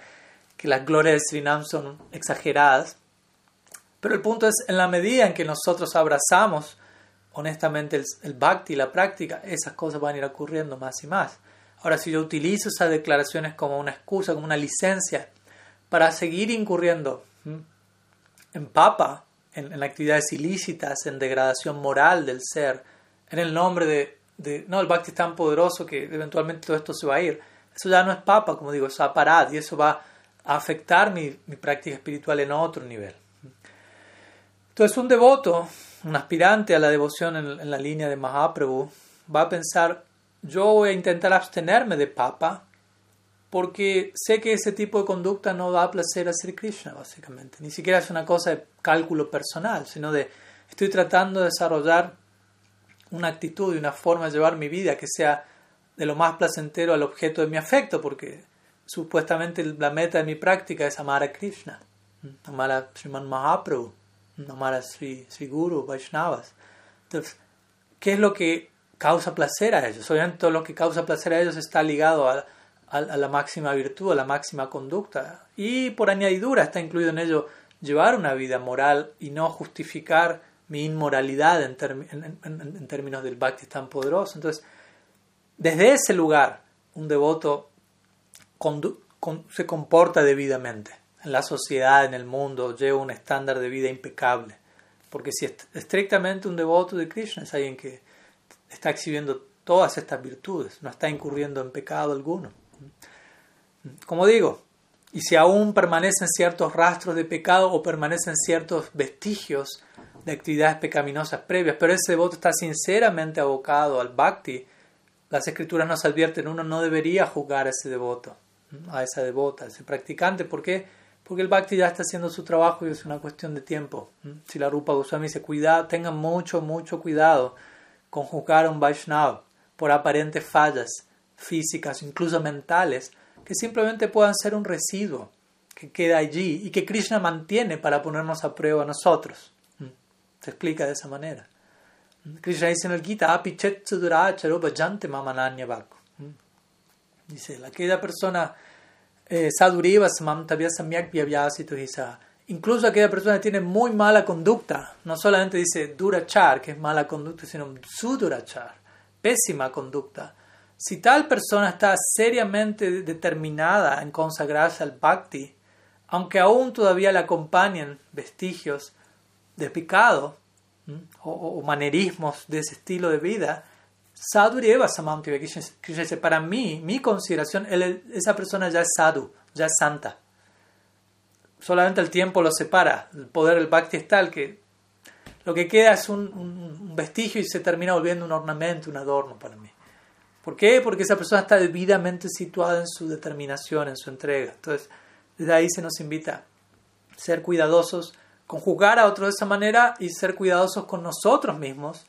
que las glorias de Srinam son exageradas. Pero el punto es, en la medida en que nosotros abrazamos honestamente el, el bhakti, la práctica, esas cosas van a ir ocurriendo más y más. Ahora, si yo utilizo esas declaraciones como una excusa, como una licencia, para seguir incurriendo en papa, en, actividades ilícitas, en degradación moral del ser, en el nombre de no, el bhakti es tan poderoso que eventualmente todo esto se va a ir. Eso ya no es papa, como digo, eso va a parar y eso va a afectar mi práctica espiritual en otro nivel. Entonces un devoto, un aspirante a la devoción en, la línea de Mahaprabhu, va a pensar, yo voy a intentar abstenerme de papa porque sé que ese tipo de conducta no da placer a Sri Krishna, básicamente. Ni siquiera es una cosa de cálculo personal, sino de estoy tratando de desarrollar una actitud y una forma de llevar mi vida que sea de lo más placentero al objeto de mi afecto, porque supuestamente la meta de mi práctica es amar a Krishna, amar a Sriman Mahaprabhu, amar a Sri, Guru, Vaishnavas. Entonces, ¿qué es lo que causa placer a ellos? Obviamente todo lo que causa placer a ellos está ligado a, la máxima virtud, a la máxima conducta. Y por añadidura está incluido en ello llevar una vida moral y no justificar mi inmoralidad en, términos del bhakti tan poderoso. Entonces, desde ese lugar, un devoto se comporta debidamente en la sociedad, en el mundo, lleva un estándar de vida impecable. Porque si es estrictamente un devoto de Krishna, es alguien que está exhibiendo todas estas virtudes, no está incurriendo en pecado alguno. Como digo, y si aún permanecen ciertos rastros de pecado o permanecen ciertos vestigios de actividades pecaminosas previas, pero ese devoto está sinceramente abocado al bhakti, las escrituras nos advierten, uno no debería juzgar a ese devoto, a esa devota, a ese practicante. ¿Por qué? Porque el bhakti ya está haciendo su trabajo y es una cuestión de tiempo. Si la Rupa Goswami dice, cuidado, tengan mucho, mucho cuidado con juzgar a un Vaishnava por aparentes fallas físicas, incluso mentales, que simplemente puedan ser un residuo que queda allí y que Krishna mantiene para ponernos a prueba a nosotros. Se explica de esa manera. Krishna dice en el Gita, mm. Dice, aquella persona, eh, incluso aquella persona que tiene muy mala conducta, no solamente dice durachar, que es mala conducta, sino sudurachar, pésima conducta. Si tal persona está seriamente determinada en consagrarse al bhakti, aunque aún todavía le acompañen vestigios de pecado o, manerismos de ese estilo de vida, Sadhureva Samantiva Krishna dice, para mí, mi consideración, esa persona ya es sadhu, ya es santa. solamente el tiempo lo separa. El poder del bhakti es tal que lo que queda es un, un, vestigio y se termina volviendo un ornamento, un adorno para mí. ¿Por qué? Porque esa persona está debidamente situada en su determinación, en su entrega. Entonces, desde ahí se nos invita a ser cuidadosos con juzgar a otro de esa manera y ser cuidadosos con nosotros mismos,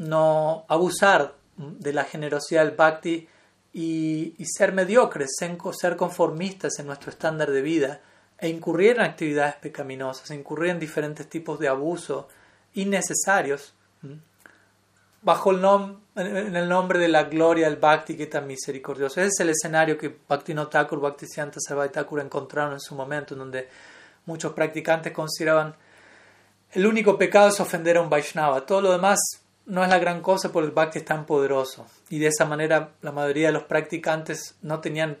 no abusar de la generosidad del bhakti y, ser mediocres, ser conformistas en nuestro estándar de vida e incurrir en actividades pecaminosas, incurrir en diferentes tipos de abuso innecesarios bajo el nombre en el nombre de la gloria del Bhakti que tan misericordioso. Ese es el escenario que Bhakti no Thakur, Bhakti Siddhanta Thakur encontraron en su momento, en donde muchos practicantes consideraban el único pecado es ofender a un Vaishnava. Todo lo demás no es la gran cosa porque el Bhakti es tan poderoso. Y de esa manera la mayoría de los practicantes no tenían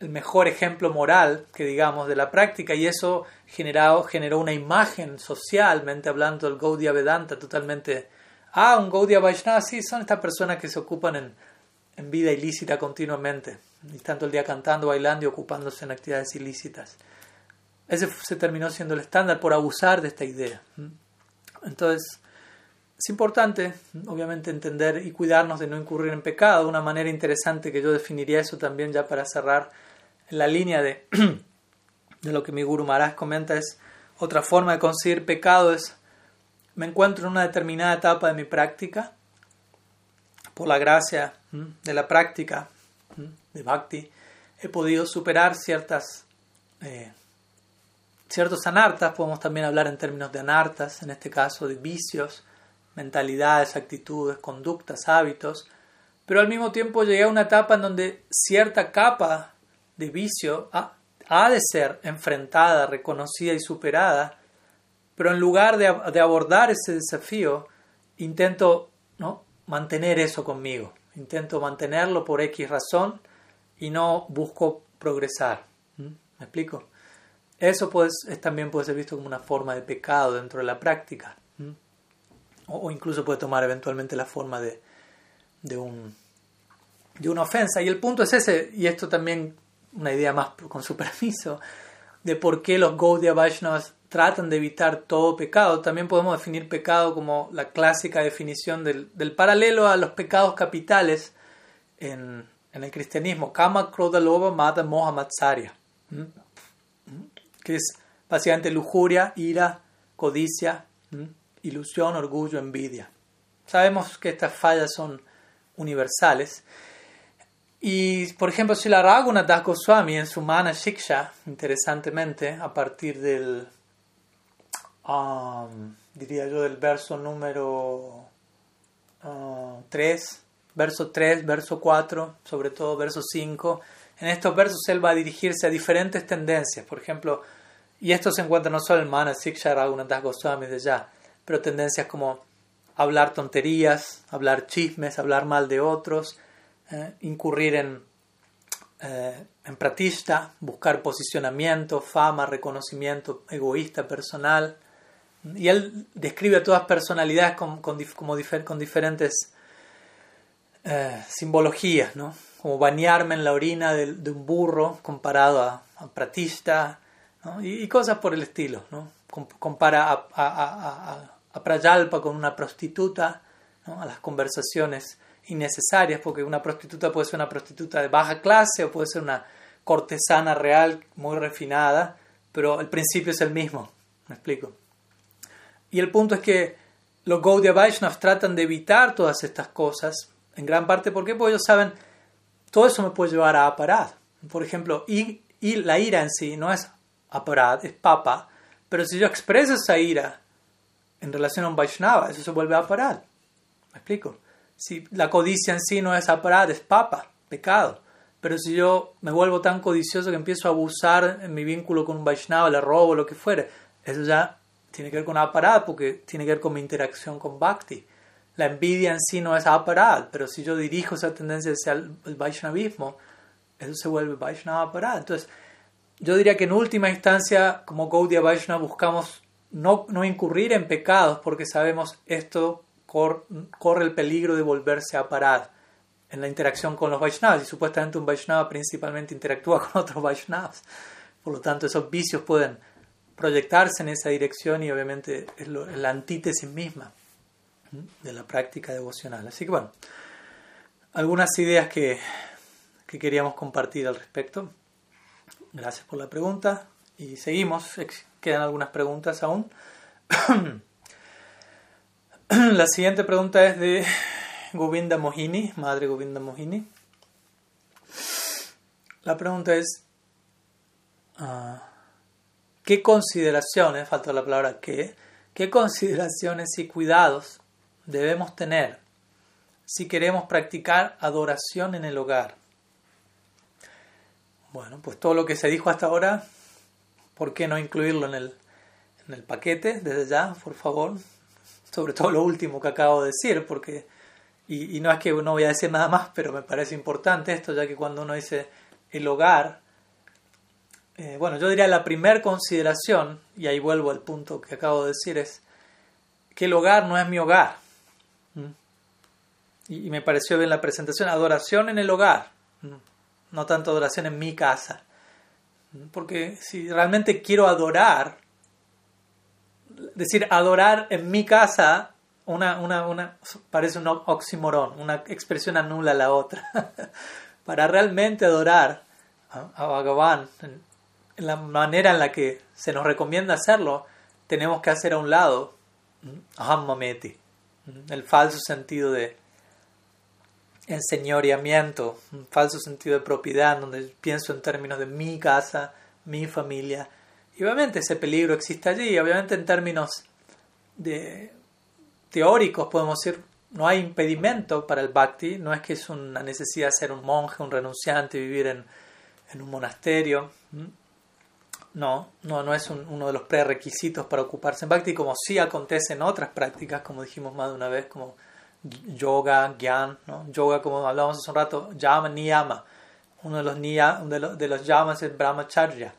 el mejor ejemplo moral, que digamos, de la práctica y eso generó, generó una imagen socialmente hablando del Gaudiya Vedanta totalmente... Ah, un Gaudiya Vaishnava, sí, son estas personas que se ocupan en, en vida ilícita continuamente y tanto el día cantando, bailando y ocupándose en actividades ilícitas. Ese se terminó siendo el estándar por abusar de esta idea. Entonces, es importante, obviamente, entender y cuidarnos de no incurrir en pecado. Una manera interesante que yo definiría eso también ya para cerrar la línea de, de lo que mi Guru Maharaj comenta es otra forma de conseguir pecado es me encuentro en una determinada etapa de mi práctica por la gracia de la práctica de bhakti he podido superar ciertas eh, ciertos anartas podemos también hablar en términos de anartas en este caso de vicios mentalidades actitudes conductas hábitos pero al mismo tiempo llegué a una etapa en donde cierta capa de vicio ha, de ser enfrentada, reconocida y superada, pero en lugar de, abordar ese desafío, intento ¿no? mantener eso conmigo, intento mantenerlo por X razón y no busco progresar. ¿Me explico? Eso pues, es, también puede ser visto como una forma de pecado dentro de la práctica. O, incluso puede tomar eventualmente la forma de, de, un, de una ofensa. Y el punto es ese, y esto también una idea más con su permiso, de por qué los Gaudiya Vaishnavas tratan de evitar todo pecado. También podemos definir pecado como la clásica definición del, paralelo a los pecados capitales en, el cristianismo. Kama, Krodha, Loba, Mata, Moha, Matsarya. Que es básicamente lujuria, ira, codicia, ilusión, orgullo, envidia. Sabemos que estas fallas son universales. Y, por ejemplo, si la Raghunath Goswami en su Mana Shiksha, interesantemente, a partir del, um, diría yo, del verso número 3, uh, verso 3, verso 4, sobre todo verso 5, en estos versos él va a dirigirse a diferentes tendencias, por ejemplo, y esto se encuentra no solo en Mana Shiksha Raghunath Goswami de ya, pero tendencias como hablar tonterías, hablar chismes, hablar mal de otros, eh, incurrir en, eh, en pratista, buscar posicionamiento, fama, reconocimiento egoísta, personal. Y él describe a todas personalidades con, con, con diferentes eh, simbologías, ¿no? como bañarme en la orina de, un burro comparado a, pratista, y, cosas por el estilo. ¿no? Compara a, a, a, Prayalpa con una prostituta, a las conversaciones innecesarias, porque una prostituta puede ser una prostituta de baja clase o puede ser una cortesana real muy refinada, pero el principio es el mismo, me explico. Y el punto es que los Gaudiya Vaishnavas tratan de evitar todas estas cosas, en gran parte porque pues ellos saben, todo eso me puede llevar a aparad. Por ejemplo, y, y la ira en sí no es aparad, es papa, pero si yo expreso esa ira en relación a un Vaishnava, eso se vuelve aparad. ¿Me explico? si la codicia en sí no es aparad, es papa, pecado. Pero si yo me vuelvo tan codicioso que empiezo a abusar en mi vínculo con un Vaishnava, le robo, lo que fuere, eso ya tiene que ver con aparad porque tiene que ver con mi interacción con Bhakti. La envidia en sí no es aparad, pero si yo dirijo esa tendencia hacia el, Vaishnavismo, eso se vuelve Vaishnava aparad. Entonces, yo diría que en última instancia, como Gaudiya Vaishnava, buscamos no, no incurrir en pecados porque sabemos esto corre el peligro de volverse a parar en la interacción con los Vaishnavas. Y supuestamente un Vaishnava principalmente interactúa con otros Vaishnavas. Por lo tanto, esos vicios pueden proyectarse en esa dirección y obviamente es, la antítesis misma de la práctica devocional. Así que bueno, algunas ideas que, que queríamos compartir al respecto. Gracias por la pregunta y seguimos. Quedan algunas preguntas aún. La siguiente pregunta es de Govinda Mohini, madre Govinda Mohini. La pregunta es, ah, ¿qué consideraciones, falta la palabra qué, qué consideraciones y cuidados debemos tener si queremos practicar adoración en el hogar? Bueno, pues todo lo que se dijo hasta ahora, ¿por qué no incluirlo en el, en el paquete desde ya, por favor? sobre todo lo último que acabo de decir, porque, y, no es que no voy a decir nada más, pero me parece importante esto, ya que cuando uno dice el hogar, eh, bueno, yo diría la primera consideración, y ahí vuelvo al punto que acabo de decir, es que el hogar no es mi hogar. Y, me pareció bien la presentación, adoración en el hogar, no tanto adoración en mi casa. Porque si realmente quiero adorar, decir adorar en mi casa una, una, una, parece un oxímoron, una expresión anula la otra. Para realmente adorar a, Bhagavan, en, la manera en la que se nos recomienda hacerlo, tenemos que hacer a un lado Ahammameti, el falso sentido de enseñoreamiento, un falso sentido de propiedad, donde pienso en términos de mi casa, mi familia, y obviamente ese peligro existe allí, obviamente en términos de teóricos podemos decir, no hay impedimento para el bhakti, no es que es una necesidad ser un monje, un renunciante, vivir en, un monasterio. No, no, no es uno de los prerequisitos para ocuparse en bhakti, como sí acontece en otras prácticas, como dijimos más de una vez, como yoga, gyan, ¿no? yoga como hablábamos hace un rato, yama, niyama. Uno de los, niya, de los, de los yamas es brahmacharya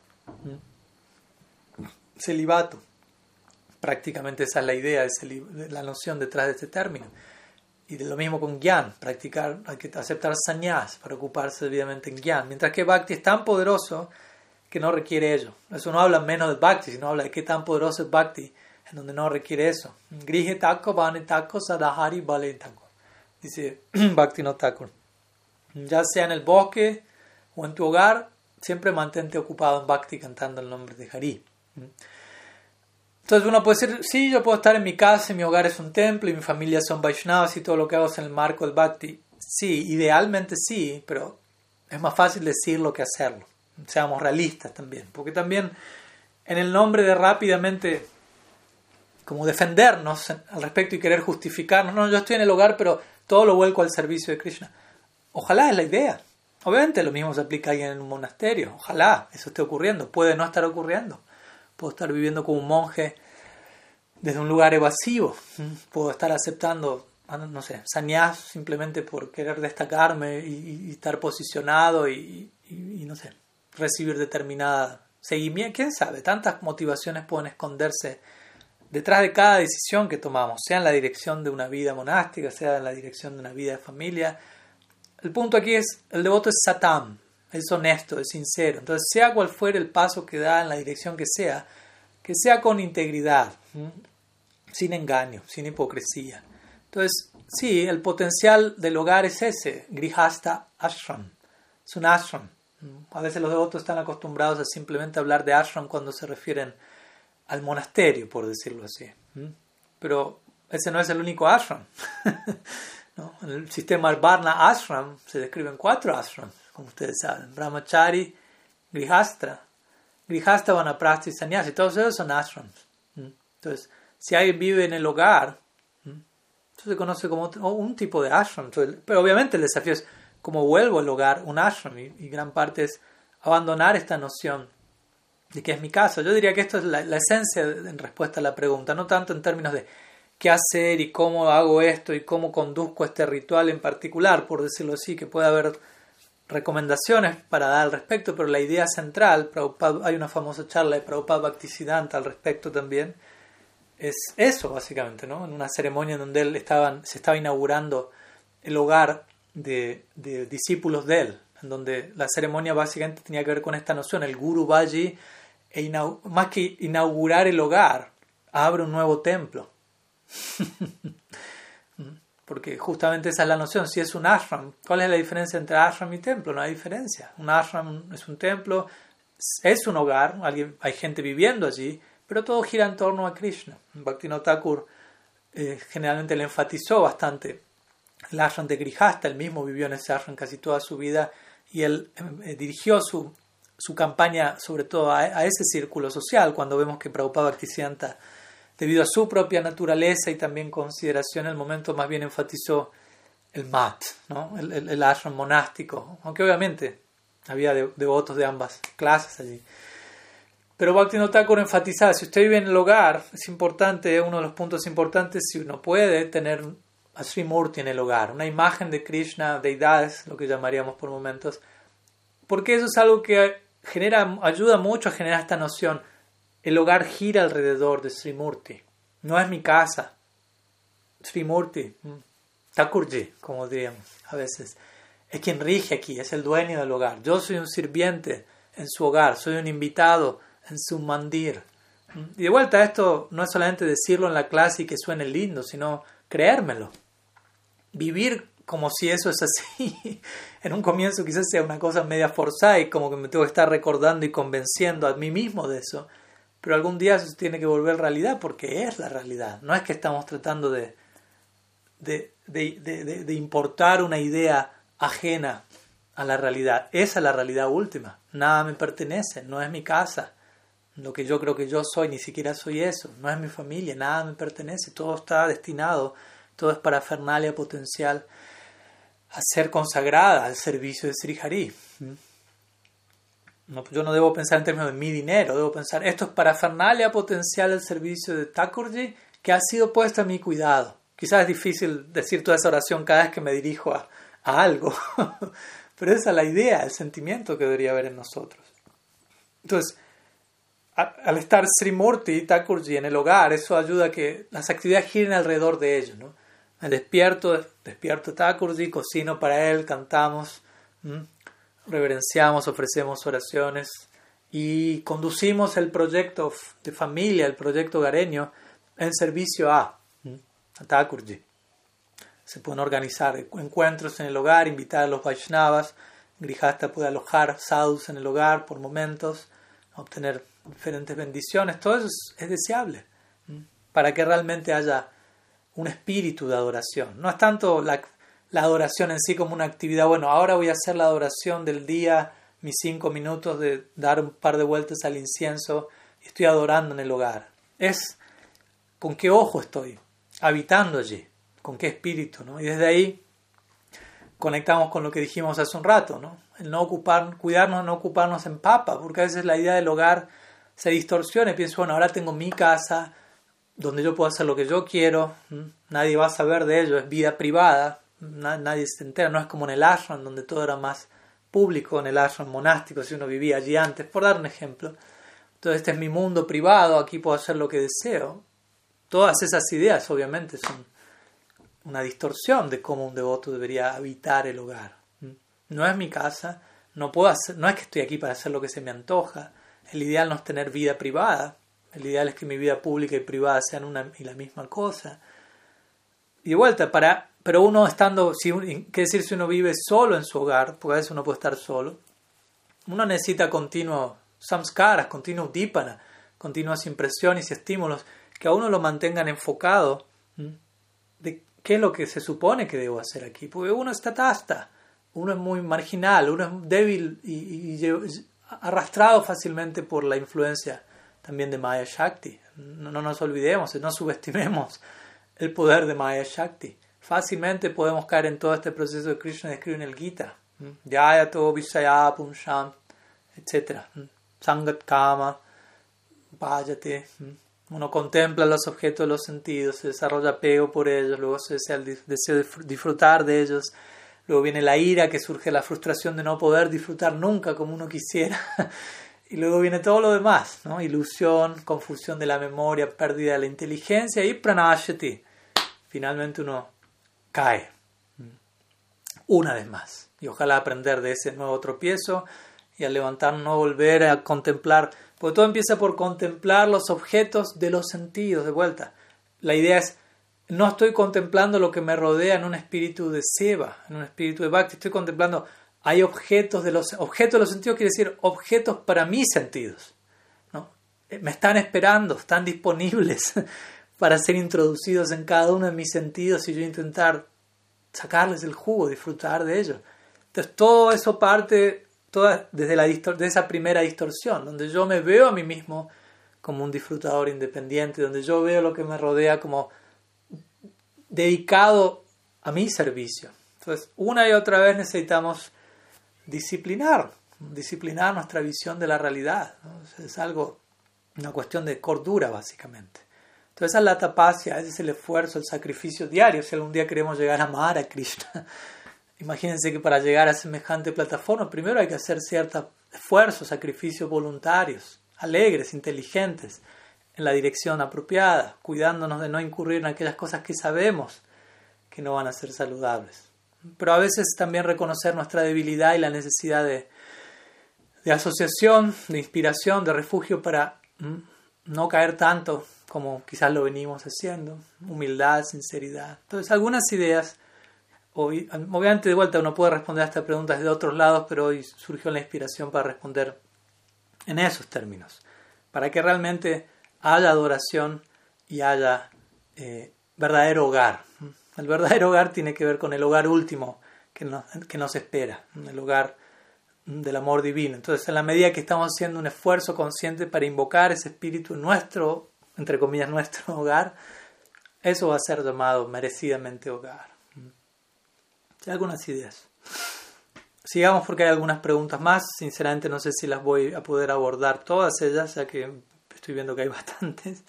celibato. Prácticamente esa es la idea, de la noción detrás de este término. Y de lo mismo con Gyan, practicar, hay que aceptar sannyas para ocuparse debidamente en Gyan. Mientras que Bhakti es tan poderoso que no requiere ello. Eso no habla menos de Bhakti, sino habla de qué tan poderoso es Bhakti, donde no requiere eso. Grije tako, bane tako, sadahari, bale tako. Dice Bhakti no Thakur. Ya sea en el bosque o en tu hogar, siempre mantente ocupado en Bhakti cantando el nombre de Hari. Entonces uno puede decir, sí, yo puedo estar en mi casa, mi hogar es un templo y mi familia son Vaishnavas y todo lo que hago es en el marco del Bhakti. Sí, idealmente sí, pero es más fácil decirlo que hacerlo. Seamos realistas también, porque también en el nombre de rápidamente como defendernos al respecto y querer justificarnos, no, yo estoy en el hogar, pero todo lo vuelco al servicio de Krishna. Ojalá es la idea. Obviamente lo mismo se aplica ahí en un monasterio. Ojalá eso esté ocurriendo. Puede no estar ocurriendo. Puedo estar viviendo como un monje desde un lugar evasivo. Puedo estar aceptando, ah, no sé, sannyas simplemente por querer destacarme y, estar posicionado y, no sé, recibir determinada seguimiento. ¿Quién sabe? Tantas motivaciones pueden esconderse detrás de cada decisión que tomamos, sea en la dirección de una vida monástica, sea en la dirección de una vida de familia. El punto aquí es, el devoto es satam, es honesto, es sincero. Entonces, sea cual fuere el paso que da en la dirección que sea, que sea con integridad, sin engaño, sin hipocresía. Entonces, sí, el potencial del hogar es ese, Grihasta Ashram. Es un ashram. A veces los devotos están acostumbrados a simplemente hablar de ashram cuando se refieren al monasterio, por decirlo así. Pero ese no es el único ashram. En el sistema Varna Ashram se describen cuatro ashrams como ustedes saben, brahmachari, grihastra, grihastra, vanaprastha y sannyasi, todos esos son ashrams. Entonces, si alguien vive en el hogar, eso se conoce como un tipo de ashram. pero obviamente el desafío es cómo vuelvo al hogar un ashram y, gran parte es abandonar esta noción de que es mi casa. Yo diría que esto es la, esencia en respuesta a la pregunta, no tanto en términos de qué hacer y cómo hago esto y cómo conduzco este ritual en particular, por decirlo así, que puede haber recomendaciones para dar al respecto, pero la idea central, hay una famosa charla de Prabhupada Bhaktisiddhanta al respecto también, es eso básicamente, ¿no? En una ceremonia en donde él estaban, se estaba inaugurando el hogar de, discípulos de él, en donde la ceremonia básicamente tenía que ver con esta noción. El guru va allí e más que inaugurar el hogar, abre un nuevo templo. Porque justamente esa es la noción. Si es un ashram, ¿cuál es la diferencia entre ashram y templo? No hay diferencia. Un ashram es un templo, es un hogar, hay gente viviendo allí, pero todo gira en torno a Krishna. Bhaktivinoda Thakur eh, generalmente le enfatizó bastante el ashram de Grihasta, él mismo vivió en ese ashram casi toda su vida y él eh, dirigió su, su, campaña sobre todo a, ese círculo social, cuando vemos que Prabhupada Bhaktisiddhanta, debido a su propia naturaleza y también consideración, en el momento más bien enfatizó el mat, ¿no? el, ashram monástico, aunque obviamente había devotos de ambas clases allí. Pero Bhaktivinoda Thakur enfatizaba, si usted vive en el hogar, es importante, uno de los puntos importantes, si uno puede tener a Srimurti en el hogar, una imagen de Krishna, deidades, lo que llamaríamos por momentos, porque eso es algo que genera, ayuda mucho a generar esta noción. El hogar gira alrededor de Srimurti, no es mi casa. Srimurti, mm, Thakurji, como diríamos a veces, es quien rige aquí, es el dueño del hogar. Yo soy un sirviente en su hogar, soy un invitado en su mandir. Y de vuelta, esto no es solamente decirlo en la clase y que suene lindo, sino creérmelo. Vivir como si eso es así. en un comienzo quizás sea una cosa media forzada y como que me tengo que estar recordando y convenciendo a mí mismo de eso. Pero algún día eso tiene que volver realidad porque es la realidad. No es que estamos tratando de, de, de, de importar una idea ajena a la realidad. Esa es la realidad última. Nada me pertenece, no es mi casa lo que yo creo que yo soy, ni siquiera soy eso, no es mi familia, nada me pertenece, todo está destinado, todo es para Fernalia potencial a ser consagrada al servicio de Sri Hari. ¿Mm? No, yo no debo pensar en términos de mi dinero, debo pensar, esto es para Fernalia potencial al servicio de Thakurji que ha sido puesto a mi cuidado. Quizás es difícil decir toda esa oración cada vez que me dirijo a, a algo, pero esa es la idea, el sentimiento que debería haber en nosotros. Entonces, al estar Srimurti y Thakurji en el hogar, eso ayuda a que las actividades giren alrededor de ellos. ¿no? Me despierto, despierto Thakurji, cocino para él, cantamos, reverenciamos, ofrecemos oraciones y conducimos el proyecto de familia, el proyecto gareño, en servicio a, a. Se pueden organizar encuentros en el hogar, invitar a los Vaishnavas, Grijasta puede alojar sadhus en el hogar por momentos, obtener diferentes bendiciones, todo eso es, deseable para que realmente haya un espíritu de adoración. No es tanto la, adoración en sí como una actividad, bueno, ahora voy a hacer la adoración del día, mis cinco minutos de dar un par de vueltas al incienso estoy adorando en el hogar. Es con qué ojo estoy habitando allí, con qué espíritu, ¿no? Y desde ahí conectamos con lo que dijimos hace un rato, ¿no? El no ocupar, cuidarnos, no ocuparnos en papa, porque a veces la idea del hogar se distorsiona y pienso, bueno, ahora tengo mi casa donde yo puedo hacer lo que yo quiero, nadie va a saber de ello, es vida privada, nadie se entera, no es como en el ashram donde todo era más público, en el ashram monástico, si uno vivía allí antes, por dar un ejemplo. Entonces este es mi mundo privado, aquí puedo hacer lo que deseo. Todas esas ideas obviamente son una distorsión de cómo un devoto debería habitar el hogar. No es mi casa, no puedo hacer, no es que estoy aquí para hacer lo que se me antoja, el ideal no es tener vida privada, el ideal es que mi vida pública y privada sean una y la misma cosa. Y vuelta, para, pero uno estando, si, ¿qué decir si uno vive solo en su hogar? Porque a veces uno puede estar solo. Uno necesita continuos samskaras, continuos dípana, continuas impresiones y estímulos que a uno lo mantengan enfocado de qué es lo que se supone que debo hacer aquí. Porque uno está tasta, uno es muy marginal, uno es débil y arrastrado fácilmente por la influencia también de Maya Shakti. No, nos olvidemos, no subestimemos el poder de Maya Shakti. Fácilmente podemos caer en todo este proceso de Krishna describe en el Gita. Yayato, Vishaya, Punsham, etc. Sangat Kama, Vayate. Uno contempla los objetos de los sentidos, se desarrolla apego por ellos, luego se desea el deseo de disfrutar de ellos Luego viene la ira, que surge la frustración de no poder disfrutar nunca como uno quisiera. y luego viene todo lo demás, ¿no? Ilusión, confusión de la memoria, pérdida de la inteligencia y pranayati. Finalmente uno cae. Una vez más. y ojalá aprender de ese nuevo tropiezo y al levantar no volver a contemplar, porque todo empieza por contemplar los objetos de los sentidos de vuelta. La idea es, no estoy contemplando lo que me rodea en un espíritu de seva, en un espíritu de bhakti, estoy contemplando, hay objetos de los, objetos de los sentidos quiere decir objetos para mis sentidos. ¿no? Me están esperando, están disponibles para ser introducidos en cada uno de mis sentidos y yo intentar sacarles el jugo, disfrutar de ellos. Entonces todo eso parte toda, desde la de esa primera distorsión, donde yo me veo a mí mismo como un disfrutador independiente, donde yo veo lo que me rodea como dedicado a mi servicio. Entonces, una y otra vez necesitamos disciplinar, disciplinar nuestra visión de la realidad. Es algo, una cuestión de cordura, básicamente. Entonces, esa es la tapacia, ese es el esfuerzo, el sacrificio diario, si algún día queremos llegar a amar a Krishna. Imagínense que para llegar a semejante plataforma, primero hay que hacer ciertos esfuerzos, sacrificios voluntarios, alegres, inteligentes, en la dirección apropiada, cuidándonos de no incurrir en aquellas cosas que sabemos que no van a ser saludables. Pero a veces también reconocer nuestra debilidad y la necesidad de, de asociación, de inspiración, de refugio para no caer tanto como quizás lo venimos haciendo, humildad, sinceridad. Entonces, algunas ideas Obviamente, de vuelta, uno puede responder a estas preguntas de otros lados, pero hoy surgió la inspiración para responder en esos términos, para que realmente haya adoración y haya eh, verdadero hogar. El verdadero hogar tiene que ver con el hogar último que nos, que nos espera, el hogar del amor divino. Entonces, en la medida que estamos haciendo un esfuerzo consciente para invocar ese espíritu en nuestro, entre comillas, nuestro hogar, eso va a ser llamado merecidamente hogar algunas ideas. Sigamos porque hay algunas preguntas más. Sinceramente no sé si las voy a poder abordar todas ellas, ya que estoy viendo que hay bastantes.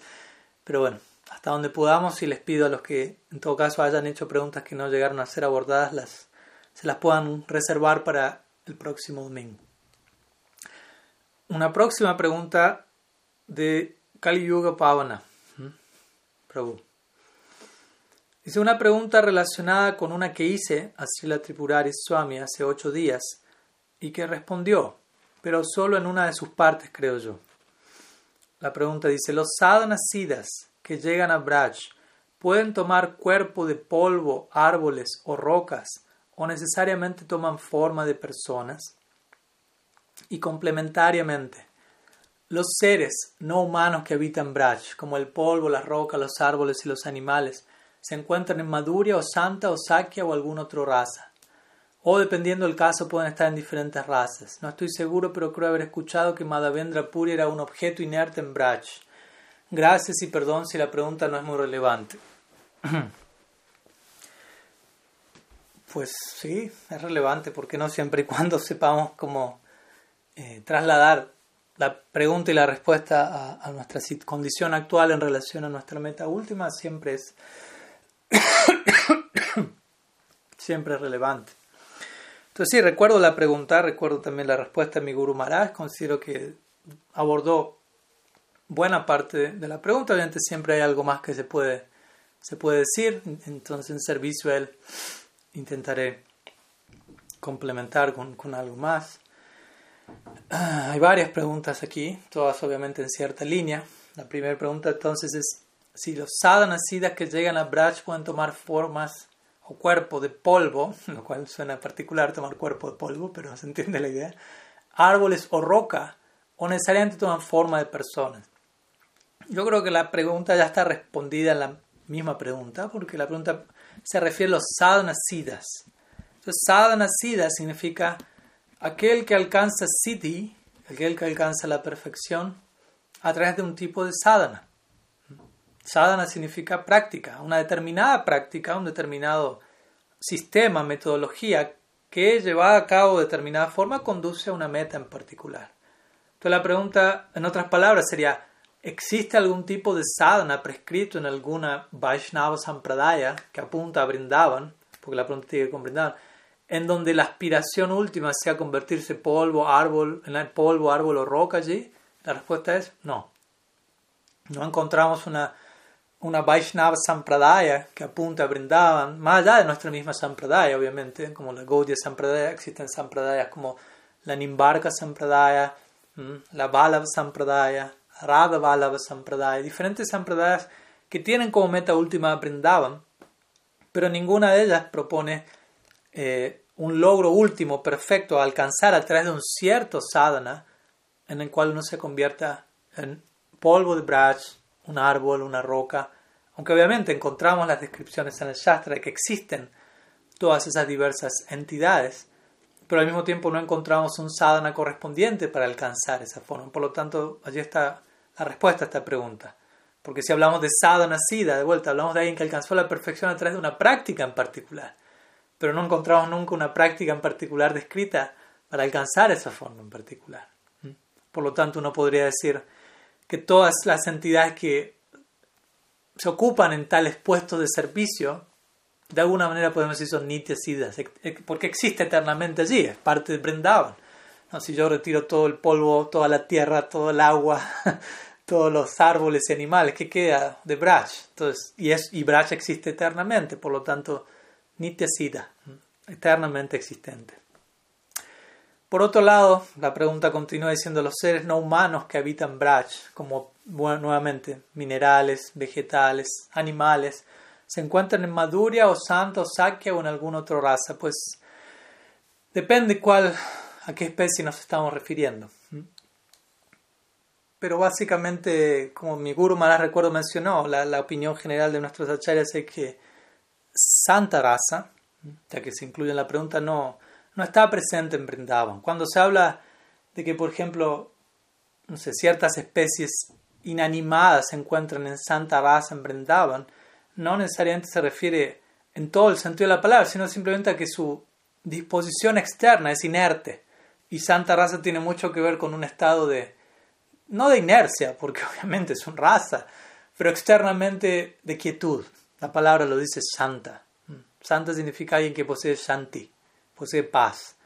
Pero bueno, hasta donde podamos y les pido a los que en todo caso hayan hecho preguntas que no llegaron a ser abordadas, las, se las puedan reservar para el próximo domingo. Una próxima pregunta de Kali Yuga Pavana. ¿Mm? Prabhu. Dice una pregunta relacionada con una que hice a Srila Tripurari Swami hace ocho días y que respondió, pero solo en una de sus partes, creo yo. La pregunta dice: ¿Los sadhanas siddhas que llegan a Braj pueden tomar cuerpo de polvo, árboles o rocas o necesariamente toman forma de personas? Y complementariamente, los seres no humanos que habitan Braj, como el polvo, las rocas, los árboles y los animales, se encuentran en Maduria o Santa o Sakya o alguna otra raza. O dependiendo del caso pueden estar en diferentes razas. No estoy seguro, pero creo haber escuchado que Madhavendra Puri era un objeto inerte en Braj. Gracias y perdón si la pregunta no es muy relevante. Pues sí, es relevante, porque no siempre y cuando sepamos cómo eh, trasladar la pregunta y la respuesta a, nuestra condición actual en relación a nuestra meta última, siempre es Siempre es relevante. Entonces sí, recuerdo la pregunta, recuerdo también la respuesta de mi Guru Maharaj, considero que abordó buena parte de la pregunta, obviamente siempre hay algo más que se puede, se puede decir, entonces en servicio a él intentaré complementar con, con algo más. Ah, hay varias preguntas aquí, todas obviamente en cierta línea. La primera pregunta entonces es, si los sadhanas que llegan a Braj pueden tomar formas o cuerpo de polvo, lo cual suena particular tomar cuerpo de polvo, pero se entiende la idea, árboles o roca, o necesariamente toman forma de personas. Yo creo que la pregunta ya está respondida en la misma pregunta, porque la pregunta se refiere a los sadhanas Entonces, sadhana significa aquel que alcanza siddhi, aquel que alcanza la perfección, a través de un tipo de sadhana. Sadhana significa práctica, una determinada práctica, un determinado sistema, metodología que llevada a cabo de determinada forma conduce a una meta en particular. Entonces la pregunta, en otras palabras, sería, ¿existe algún tipo de sadhana prescrito en alguna Vaishnava Sampradaya que apunta a Brindavan? Porque la pregunta tiene que con Brindavan, en donde la aspiración última sea convertirse polvo, árbol, en polvo, árbol o roca allí? La respuesta es no. No encontramos una una Vaishnava Sampradaya que apunta a Brindavan, más allá de nuestra misma Sampradaya, obviamente, como la Gaudiya Sampradaya, existen Sampradayas como la Nimbarka Sampradaya, la Balava Sampradaya, Radha Balava Sampradaya, diferentes Sampradayas que tienen como meta última Brindavan, pero ninguna de ellas propone eh, un logro último perfecto a alcanzar a través de un cierto sadhana en el cual uno se convierta en polvo de brach, un árbol, una roca, aunque obviamente encontramos las descripciones en el Shastra de que existen todas esas diversas entidades, pero al mismo tiempo no encontramos un sadhana correspondiente para alcanzar esa forma. Por lo tanto, allí está la respuesta a esta pregunta. Porque si hablamos de sadhana sida, de vuelta, hablamos de alguien que alcanzó la perfección a través de una práctica en particular, pero no encontramos nunca una práctica en particular descrita para alcanzar esa forma en particular. Por lo tanto, uno podría decir que todas las entidades que se ocupan en tales puestos de servicio, de alguna manera podemos decir son nitiasidas, porque existe eternamente allí, es parte de Brindavan. ¿No? Si yo retiro todo el polvo, toda la tierra, todo el agua, todos los árboles y animales, ¿qué queda de Braj? Entonces, y, es, existe eternamente, por lo tanto, Nityasida, eternamente existente. Por otro lado, la pregunta continúa diciendo los seres no humanos que habitan Braj, como nuevamente minerales, vegetales, animales, se encuentran en Maduria o Santa o Sakya o en alguna otra raza, pues depende cuál, a qué especie nos estamos refiriendo. Pero básicamente, como mi guru Maharaj recuerdo mencionó, la, la, opinión general de nuestros acharyas es que santa raza, ya que se incluye en la pregunta, no, no está presente en Brindavan. Cuando se habla de que, por ejemplo, no sé, ciertas especies inanimadas se encuentran en Santa Raza en Brindavan, no necesariamente se refiere en todo el sentido de la palabra, sino simplemente a que su disposición externa es inerte. Y Santa Raza tiene mucho que ver con un estado de, no de inercia, porque obviamente es una raza, pero externamente de quietud. La palabra lo dice santa. Santa significa alguien que posee shanti, posee paz,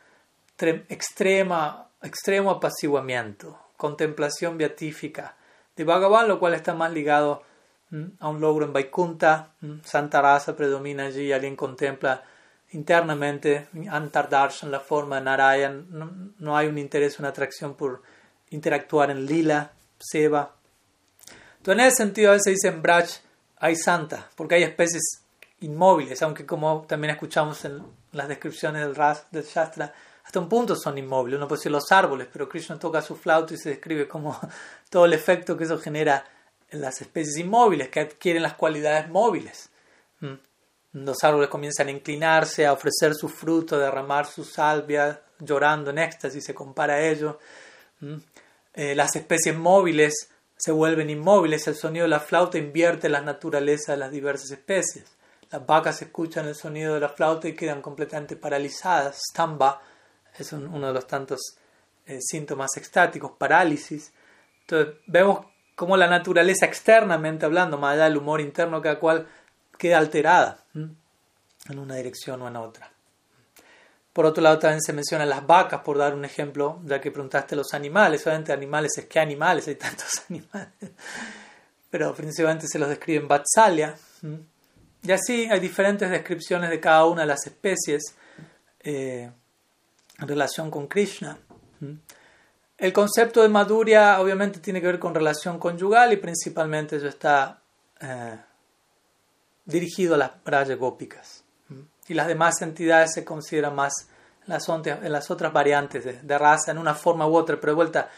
extrema, extremo apaciguamiento, contemplación beatífica de Bhagavan, lo cual está más ligado a un logro en Vaikunta. Santa Rasa predomina allí, alguien contempla internamente Antardarshan, la forma de Narayan. No, no, hay un interés, una atracción por interactuar en Lila, Seva. Entonces, en ese sentido, a veces dicen Braj hay santa, porque hay especies inmóviles, aunque como también escuchamos en las descripciones del Ras, del Shastra, hasta un punto son inmóviles. Uno puede decir los árboles, pero Krishna toca su flauta y se describe como todo el efecto que eso genera en las especies inmóviles, que adquieren las cualidades móviles. Mm. Los árboles comienzan a inclinarse, a ofrecer su fruto, a derramar su salvia, llorando en éxtasis, se compara a ello. Eh, las especies móviles se vuelven inmóviles, el sonido de la flauta invierte la naturaleza de las diversas especies. Las vacas escuchan el sonido de la flauta y quedan completamente paralizadas. Stamba es uno de los tantos eh, síntomas extáticos, parálisis. Entonces vemos cómo la naturaleza externamente hablando, más allá del humor interno, cada cual queda alterada en una dirección o en otra. Por otro lado, también se mencionan las vacas, por dar un ejemplo, ya que preguntaste los animales. Obviamente, animales es que animales, hay tantos animales. Pero principalmente se los describe en Vatsalya. Y así hay diferentes descripciones de cada una de las especies eh, en relación con Krishna. El concepto de Madhurya obviamente tiene que ver con relación conyugal y principalmente eso está eh, dirigido a las Braya Gópicas. Y las demás entidades se consideran más las, las otras variantes de, de, raza, en una forma u otra, pero de vuelta,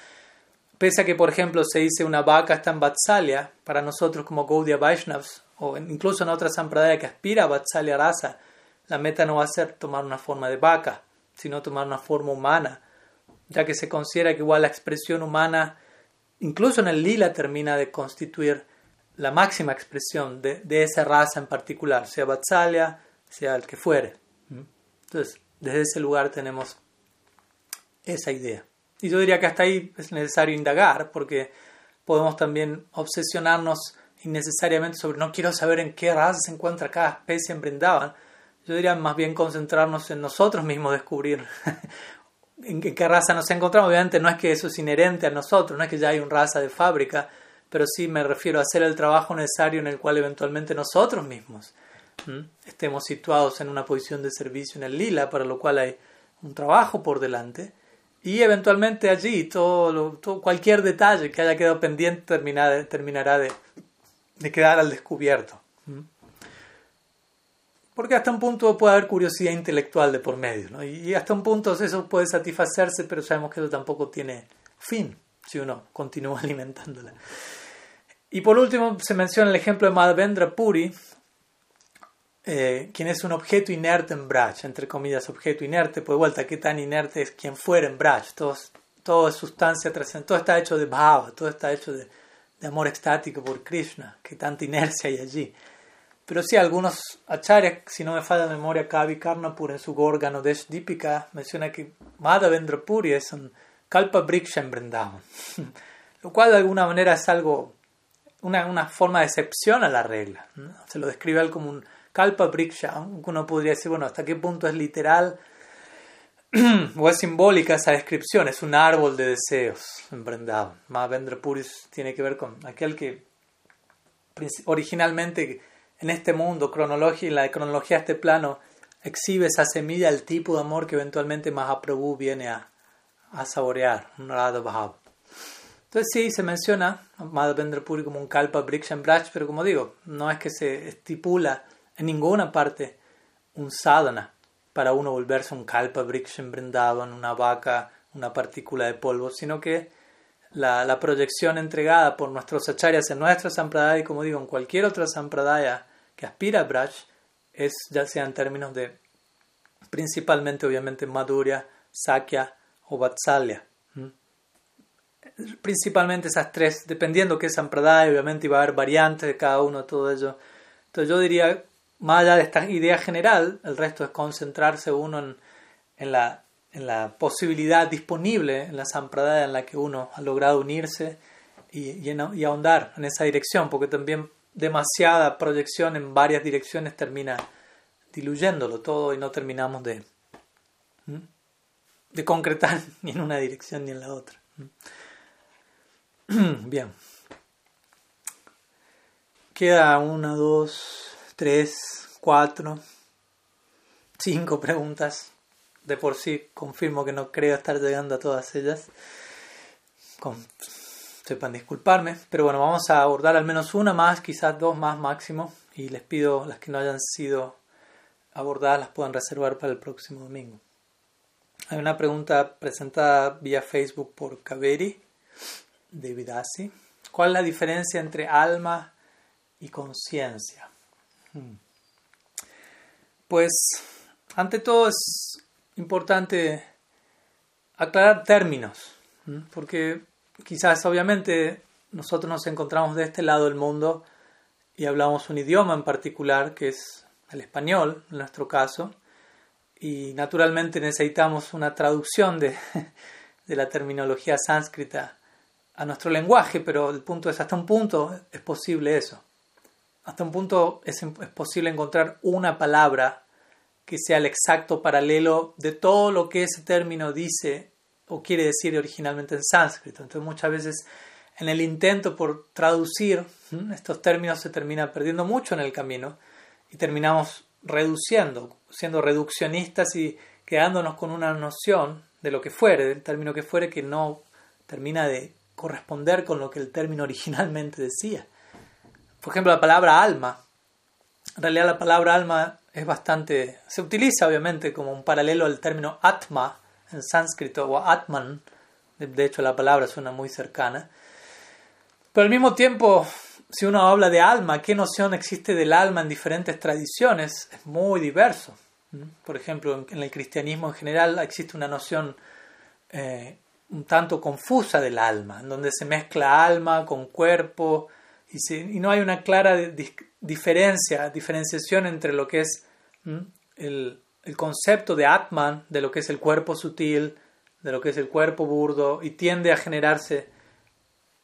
pese a que, por ejemplo, se dice una vaca está en Vatsalya, para nosotros como Gaudiya Vaishnavas, o incluso en otra sampradaya que aspira a Vatsalya Rasa, la meta no va a ser tomar una forma de vaca, sino tomar una forma humana, ya que se considera que igual la expresión humana, incluso en el lila, termina de constituir la máxima expresión de, de esa raza en particular, sea Vatsalya, sea el que fuere. Entonces, desde ese lugar tenemos esa idea. Y yo diría que hasta ahí es necesario indagar, porque podemos también obsesionarnos innecesariamente sobre no quiero saber en qué raza se encuentra cada especie en Brindavan. Yo diría más bien concentrarnos en nosotros mismos, descubrir en qué raza nos encontramos. Obviamente no es que eso es inherente a nosotros, no es que ya hay una raza de fábrica, pero sí me refiero a hacer el trabajo necesario en el cual eventualmente nosotros mismos estemos situados en una posición de servicio en el lila, para lo cual hay un trabajo por delante. Y eventualmente allí todo, cualquier detalle que haya quedado pendiente terminará, de, quedar al descubierto. Porque hasta un punto puede haber curiosidad intelectual de por medio, y hasta un punto eso puede satisfacerse, pero sabemos que eso tampoco tiene fin si uno continúa alimentándola. Y por último se menciona el ejemplo de Madhavendra Puri, eh, quien es un objeto inerte en Braj, entre comillas, objeto inerte, pues vuelta, qué tan inerte es quien fuera en Braj, todo, todo es sustancia trascendente, todo está hecho de bhava, todo está hecho de, de amor extático por Krishna, que tanta inercia hay allí. Pero sí, algunos acharyas, si no me falla la memoria, Kavi Karnapur en su Gorgano Desh Dipika menciona que Madhavendra Puri es un Kalpa Briksha en Vrindavan. Lo cual de alguna manera es algo, una, una forma de excepción a la regla. Se lo describe él como un Kalpa Briksha. Uno podría decir, bueno, ¿hasta qué punto es literal o es simbólica esa descripción? Es un árbol de deseos en Vrindavan. Madhavendra Puri tiene que ver con aquel que originalmente en este mundo, cronología, en la cronología de este plano, exhibe esa semilla, el tipo de amor que eventualmente Mahaprabhu viene a, a saborear, Radha Bhav. Entonces sí, se menciona Madhavendra Puri como un Kalpa Brikshan Braj, pero como digo, no es que se estipula en ninguna parte un sadhana para uno volverse un Kalpa Vrindavan, una vaca, una partícula de polvo, sino que la, la, proyección entregada por nuestros acharyas en nuestra sampradaya y como digo en cualquier otra sampradaya que aspira a Braj es ya sea en términos de principalmente obviamente Madhurya, Sakya o Vatsalya. Principalmente esas tres, dependiendo qué sampradaya, obviamente iba a haber variantes de cada uno, todo ello. Entonces yo diría, más allá de esta idea general, el resto es concentrarse uno en, la en la posibilidad disponible en la sampradaya en la que uno ha logrado unirse y, y, ahondar en esa dirección, porque también demasiada proyección en varias direcciones termina diluyéndolo todo y no terminamos de, de concretar ni en una dirección ni en la otra. Bien. Queda una, dos, tres, cuatro, cinco preguntas de por sí confirmo que no creo estar llegando a todas ellas. sepan disculparme, pero bueno, vamos a abordar al menos una más, quizás dos más máximo, y les pido las que no hayan sido abordadas las puedan reservar para el próximo domingo. Hay una pregunta presentada vía Facebook por Kaveri, David Asi. ¿Cuál es la diferencia entre alma y conciencia? Pues, ante todo es importante aclarar términos, porque quizás obviamente nosotros nos encontramos de este lado del mundo y hablamos un idioma en particular, que es el español, en nuestro caso, y naturalmente necesitamos una traducción de, de la terminología sánscrita a nuestro lenguaje, pero el punto es, hasta un punto es posible eso. Hasta un punto es, posible encontrar una palabra que sea el exacto paralelo de todo lo que ese término dice o quiere decir originalmente en sánscrito. Entonces muchas veces en el intento por traducir estos términos se termina perdiendo mucho en el camino y terminamos reduciendo, siendo reduccionistas y quedándonos con una noción de lo que fuere, del término que fuere, que no termina de corresponder con lo que el término originalmente decía. Por ejemplo, la palabra alma. En realidad la palabra alma es bastante, se utiliza obviamente como un paralelo al término atma en sánscrito o atman, de hecho la palabra suena muy cercana, pero al mismo tiempo, si uno habla de alma, ¿qué noción existe del alma en diferentes tradiciones? Es muy diverso. Por ejemplo, en el cristianismo en general existe una noción eh, un tanto confusa del alma, en donde se mezcla alma con cuerpo y, no hay una clara diferencia, diferenciación entre lo que es el, el, concepto de Atman, de lo que es el cuerpo sutil, de lo que es el cuerpo burdo, y tiende a generarse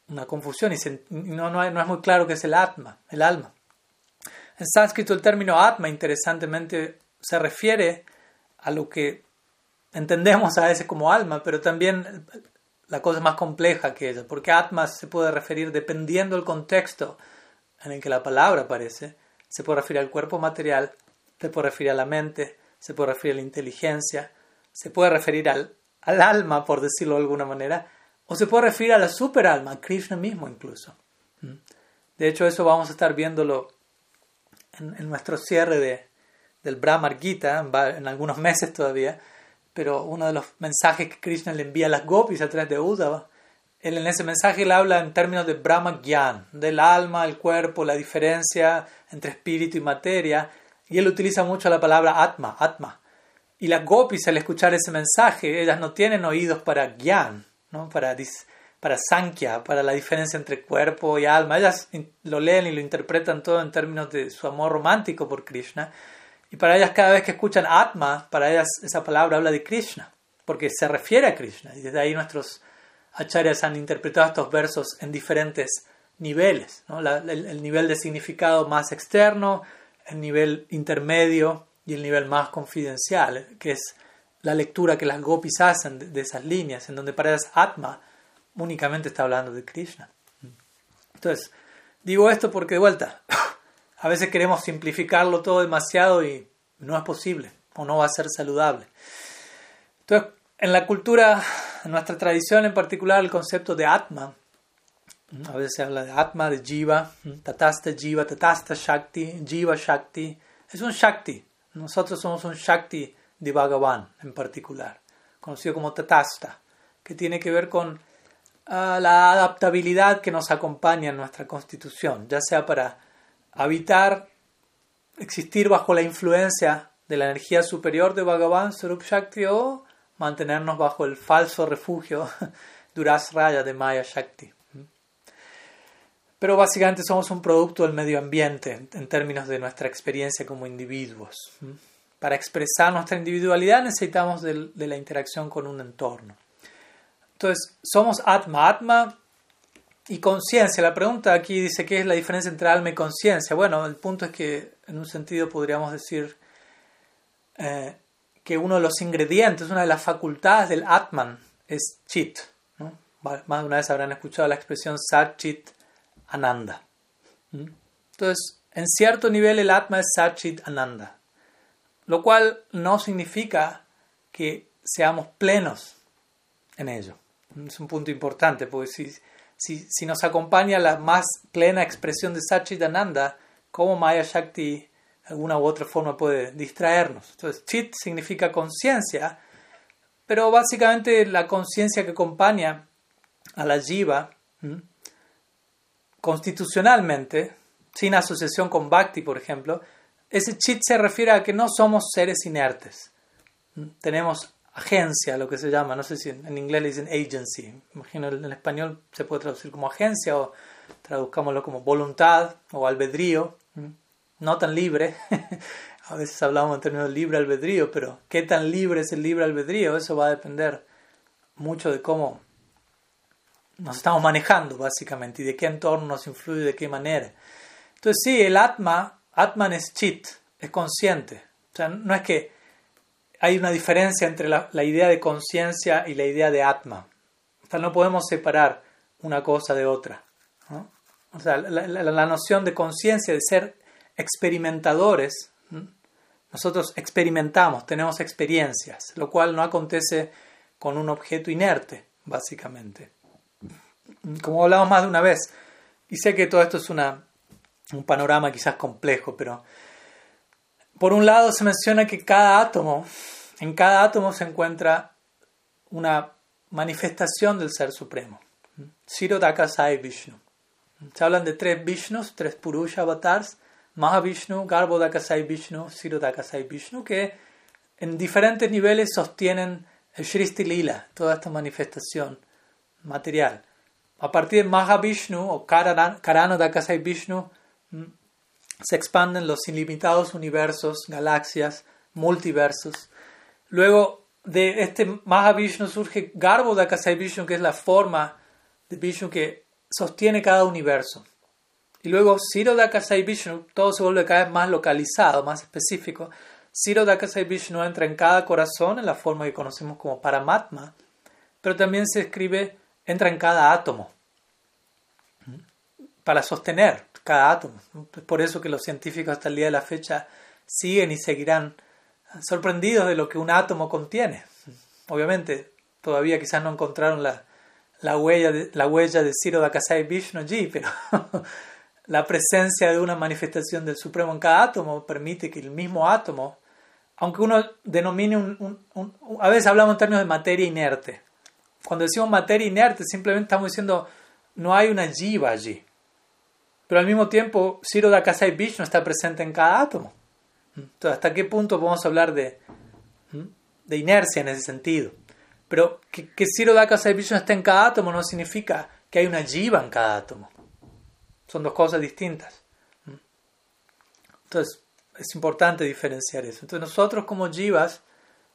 una confusión y no, no, es muy claro qué es el Atma, el alma. En sánscrito el término Atma, interesantemente, se refiere a lo que entendemos a veces como alma, pero también la cosa es más compleja que ella, porque Atma se puede referir, dependiendo del contexto en el que la palabra aparece, se puede referir al cuerpo material, se puede referir a la mente, se puede referir a la inteligencia, se puede referir al, al alma, por decirlo de alguna manera, o se puede referir a la superalma, a Krishna mismo incluso. ¿Mm? De hecho, eso vamos a estar viéndolo en, nuestro cierre de, del Brahma Gita, en, algunos meses todavía, pero uno de los mensajes que Krishna le envía a las gopis a través de Uddhava, él en ese mensaje le habla en términos de Brahma Gyan, del alma, el cuerpo, la diferencia entre espíritu y materia, y él utiliza mucho la palabra Atma, Atma. Y las gopis al escuchar ese mensaje, ellas no tienen oídos para Gyan, ¿no? para, para Sankhya, para la diferencia entre cuerpo y alma. Ellas lo leen y lo interpretan todo en términos de su amor romántico por Krishna. Y para ellas cada vez que escuchan Atma, para ellas esa palabra habla de Krishna, porque se refiere a Krishna. Y desde ahí nuestros acharyas han interpretado estos versos en diferentes niveles. el, nivel de significado más externo, el nivel intermedio y el nivel más confidencial, que es la lectura que las gopis hacen de, esas líneas, en donde para ellas Atma únicamente está hablando de Krishna. Entonces, digo esto porque de vuelta, a veces queremos simplificarlo todo demasiado y no es posible o no va a ser saludable. Entonces, en la cultura, en nuestra tradición en particular, el concepto de Atma, a veces se habla de Atma, de Jiva, Tatasta Jiva, Tatasta Shakti, Jiva Shakti, es un Shakti. Nosotros somos un Shakti de Bhagavan en particular, conocido como Tatasta, que tiene que ver con ah, la adaptabilidad que nos acompaña en nuestra constitución, ya sea para habitar, existir bajo la influencia de la energía superior de Bhagavan Sarup Shakti o mantenernos bajo el falso refugio Raya de Maya Shakti. Pero básicamente somos un producto del medio ambiente en términos de nuestra experiencia como individuos. Para expresar nuestra individualidad necesitamos de, la interacción con un entorno. Entonces, somos Atma. Atma y conciencia. La pregunta aquí dice, ¿qué es la diferencia entre alma y conciencia? Bueno, el punto es que en un sentido podríamos decir eh, que uno de los ingredientes, una de las facultades del Atman es Chit. Más de una vez habrán escuchado la expresión Sat Chit Ananda. Entonces, en cierto nivel el Atma es Sat Chit Ananda lo cual no significa que seamos plenos en ello. Es un punto importante, porque si, si, nos acompaña la más plena expresión de Satchitananda, ¿cómo Maya Shakti alguna u otra forma puede distraernos? Entonces, Chit significa conciencia, pero básicamente la conciencia que acompaña a la Jiva, constitucionalmente, sin asociación con Bhakti, por ejemplo, ese chit se refiere a que no somos seres inertes. Tenemos agencia, lo que se llama, no sé si en inglés le dicen agency, imagino en español se puede traducir como agencia o traduzcámoslo como voluntad o albedrío, no tan libre. a veces hablamos en términos de libre albedrío, pero ¿qué tan libre es el libre albedrío? Eso va a depender mucho de cómo nos estamos manejando, básicamente, y de qué entorno nos influye, de qué manera. Entonces, sí, el Atma Atman es chit, es consciente. O sea, no es que hay una diferencia entre la, idea de conciencia y la idea de Atma. No podemos separar una cosa de otra. La, noción de conciencia, de ser experimentadores, nosotros experimentamos, tenemos experiencias, lo cual no acontece con un objeto inerte, básicamente. Como hablamos más de una vez, y sé que todo esto es una un panorama quizás complejo, pero por un lado se menciona que cada átomo, en cada átomo se encuentra una manifestación del Ser Supremo. Sirodakasai Vishnu. Se hablan de tres Vishnus, tres Purusha avatars, Mahavishnu, Garbhodakasai Vishnu, Sirodakasai Vishnu, que en diferentes niveles sostienen el Shristi Lila, toda esta manifestación material. A partir de Mahavishnu o Karanodakasai Vishnu, se expanden los ilimitados universos, galaxias, multiversos. Luego de este Mahavishnu surge Garbhodakasai Vishnu, que es la forma de Vishnu que sostiene cada universo. Y luego Sirodakasai Vishnu, todo se vuelve cada vez más localizado, más específico. Sirodakasai Vishnu entra en cada corazón en la forma que conocemos como Paramatma. pero también se escribe, entra en cada átomo, para sostener cada átomo. Por eso que los científicos hasta el día de la fecha siguen y seguirán sorprendidos de lo que un átomo contiene. Obviamente, todavía quizás no encontraron la, la huella de, la huella de Vishnuji, pero la presencia de una manifestación del Supremo en cada átomo permite que el mismo átomo, aunque uno denomine a veces hablamos en términos de materia inerte. Cuando decimos materia inerte, simplemente estamos diciendo no hay una jiva allí. Pero al mismo tiempo, Ciro Dakasai Vishnu está presente en cada átomo. Entonces, ¿hasta qué punto podemos hablar de, de inercia en ese sentido? Pero que, que Ciro Dakasai Vishnu esté en cada átomo no significa que hay una jiva en cada átomo. Son dos cosas distintas. Entonces, es importante diferenciar eso. Entonces, nosotros como jivas,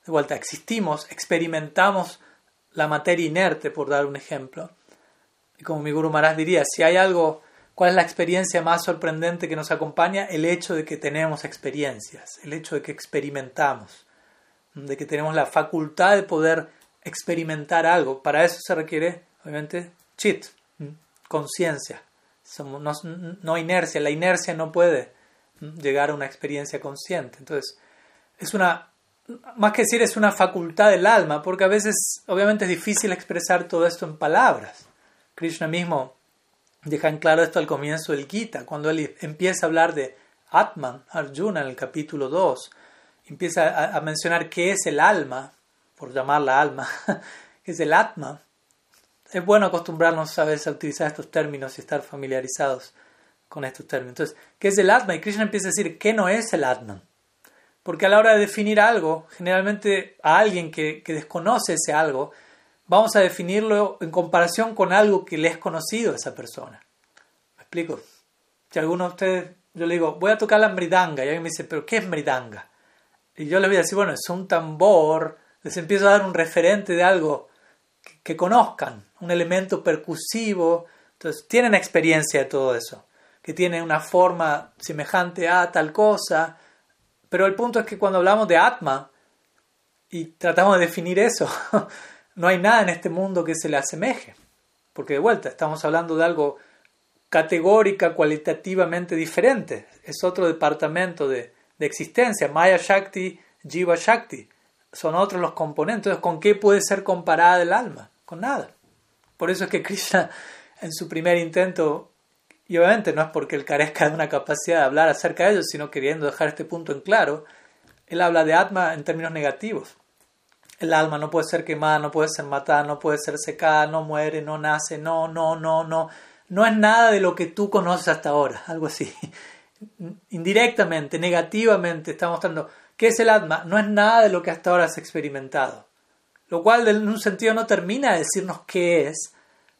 de vuelta, existimos, experimentamos la materia inerte, por dar un ejemplo. Y como mi Guru Maharaj diría, si hay algo, ¿cuál es la experiencia más sorprendente que nos acompaña? El hecho de que tenemos experiencias, el hecho de que experimentamos, de que tenemos la facultad de poder experimentar algo. Para eso se requiere, obviamente, chit, conciencia no, inercia, la inercia no puede llegar a una experiencia consciente. Entonces, es una, más que decir, es una facultad del alma, porque a veces, obviamente, es difícil expresar todo esto en palabras. Krishna mismo deja en claro esto al comienzo del Gita, cuando él empieza a hablar de Atman, Arjuna, en el capítulo 2, empieza a, mencionar qué es el alma, por llamarla alma, es el Atma es bueno acostumbrarnos a veces a utilizar estos términos y estar familiarizados con estos términos. Entonces, ¿qué es el Atman? Y Krishna empieza a decir, ¿qué no es el Atman? Porque a la hora de definir algo, generalmente a alguien que, desconoce ese algo, vamos a definirlo en comparación con algo que le es conocido a esa persona. ¿Me explico? Si alguno de ustedes, yo le digo, voy a tocar la mridanga, y alguien me dice, ¿pero qué es mridanga? Y yo le voy a decir, bueno, es un tambor, les empiezo a dar un referente de algo que conozcan, un elemento percusivo. Entonces, tienen experiencia de todo eso, que tiene una forma semejante a tal cosa. Pero el punto es que cuando hablamos de Atma y tratamos de definir eso, no hay nada en este mundo que se le asemeje. Porque de vuelta, estamos hablando de algo categórica, cualitativamente diferente. Es otro departamento de, de existencia. Maya Shakti, Jiva Shakti. Son otros los componentes. ¿Con qué puede ser comparada el alma? Con nada. Por eso es que Krishna en su primer intento, y obviamente no es porque él carezca de una capacidad de hablar acerca de ello, sino queriendo dejar este punto en claro, él habla de Atma en términos negativos. El alma no puede ser quemada, no puede ser matada, no puede ser secada, no muere, no nace, no, no, no, no. No es nada de lo que tú conoces hasta ahora, algo así. Indirectamente, negativamente, está mostrando qué es el Atma. No es nada de lo que hasta ahora has experimentado. Lo cual en un sentido no termina de decirnos qué es,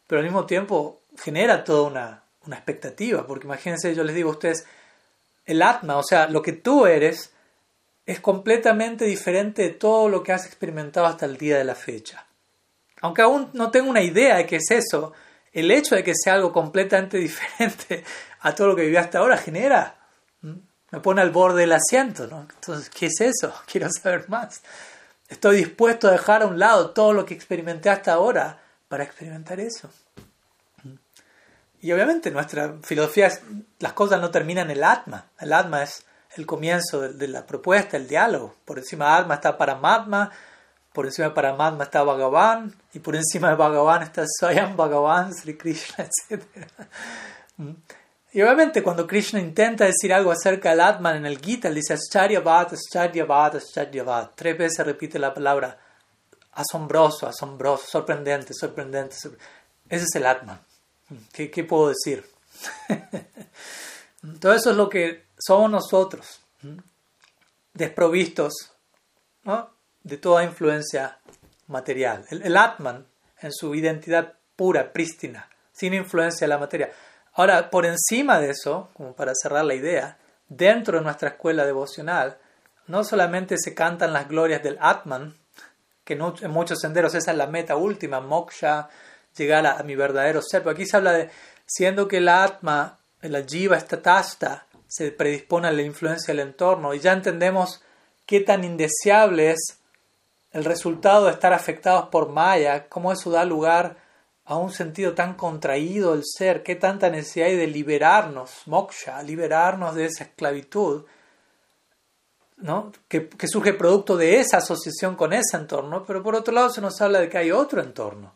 pero al mismo tiempo genera toda una, una expectativa, porque imagínense, yo les digo a ustedes, el Atma, o sea, lo que tú eres, es completamente diferente de todo lo que has experimentado hasta el día de la fecha. Aunque aún no tengo una idea de qué es eso, el hecho de que sea algo completamente diferente a todo lo que viví hasta ahora genera, me pone al borde del asiento, ¿no? Entonces, ¿qué es eso? Quiero saber más. Estoy dispuesto a dejar a un lado todo lo que experimenté hasta ahora para experimentar eso. Y obviamente nuestra filosofía es, las cosas no terminan en el atma. El atma es el comienzo de, la propuesta, el diálogo. Por encima de atma está Paramatma, por encima de Paramatma está Bhagavan, y por encima de Bhagavan está Swayam Bhagavan, Sri Krishna, etc. Y obviamente cuando Krishna intenta decir algo acerca del Atman en el Gita, él dice Ascharyavat, Ascharyavat, Ascharyavat. Tres veces repite la palabra asombroso, asombroso, sorprendente, sorprendente. Ese es el Atman. ¿Qué, qué puedo decir? Todo eso es lo que somos nosotros, desprovistos de toda influencia material. El, Atman en su identidad pura, prístina, sin influencia de la materia. Ahora, por encima de eso, como para cerrar la idea, dentro de nuestra escuela devocional, no solamente se cantan las glorias del Atman, que en muchos senderos esa es la meta última, moksha, llegar a, mi verdadero ser, pero aquí se habla de, siendo que el Atma, la jiva, esta tasta, se predispone a la influencia del entorno, y ya entendemos qué tan indeseable es el resultado de estar afectados por Maya, cómo eso da lugar a un sentido tan contraído del ser, qué tanta necesidad hay de liberarnos, moksha, liberarnos de esa esclavitud, ¿no? que, que surge producto de esa asociación con ese entorno, pero por otro lado se nos habla de que hay otro entorno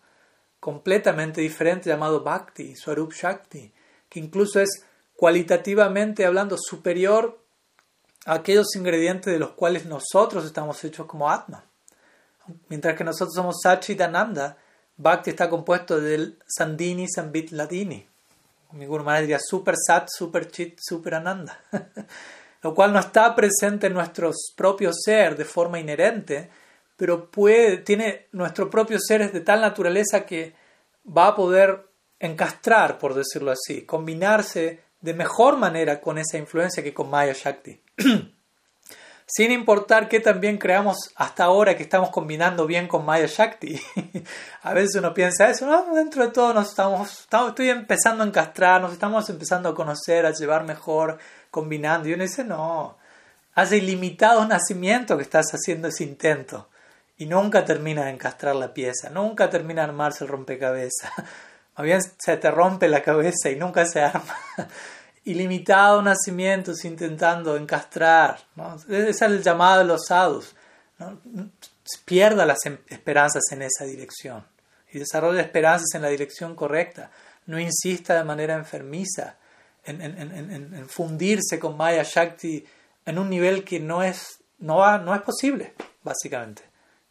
completamente diferente llamado Bhakti, Swarup Shakti, que incluso es cualitativamente hablando superior a aquellos ingredientes de los cuales nosotros estamos hechos como Atma. Mientras que nosotros somos Sachidananda, Bhakti está compuesto del Sandini, Sambit, Ladini. Mi Guru diría Super Sat, Super Chit, Super Ananda. Lo cual no está presente en nuestro propio ser de forma inherente, pero tiene nuestro propio ser es de tal naturaleza que va a poder encastrar, por decirlo así, combinarse de mejor manera con esa influencia que con Maya Shakti. Sin importar que también creamos hasta ahora que estamos combinando bien con Maya Shakti. a veces uno piensa eso, no, dentro de todo nos estamos, estamos, estoy empezando a encastrar, nos estamos empezando a conocer, a llevar mejor, combinando. Y uno dice, no, hace ilimitado nacimiento que estás haciendo ese intento. Y nunca termina de encastrar la pieza, nunca termina de armarse el rompecabezas. Más bien se te rompe la cabeza y nunca se arma ilimitado nacimientos intentando encastrar. ¿no? Es el llamado de los sadhus. ¿no? Pierda las em, esperanzas en esa dirección y desarrolla esperanzas en la dirección correcta. No insista de manera enfermiza en, en, en, en fundirse con Maya Shakti en un nivel que no es, no, va, no es posible, básicamente.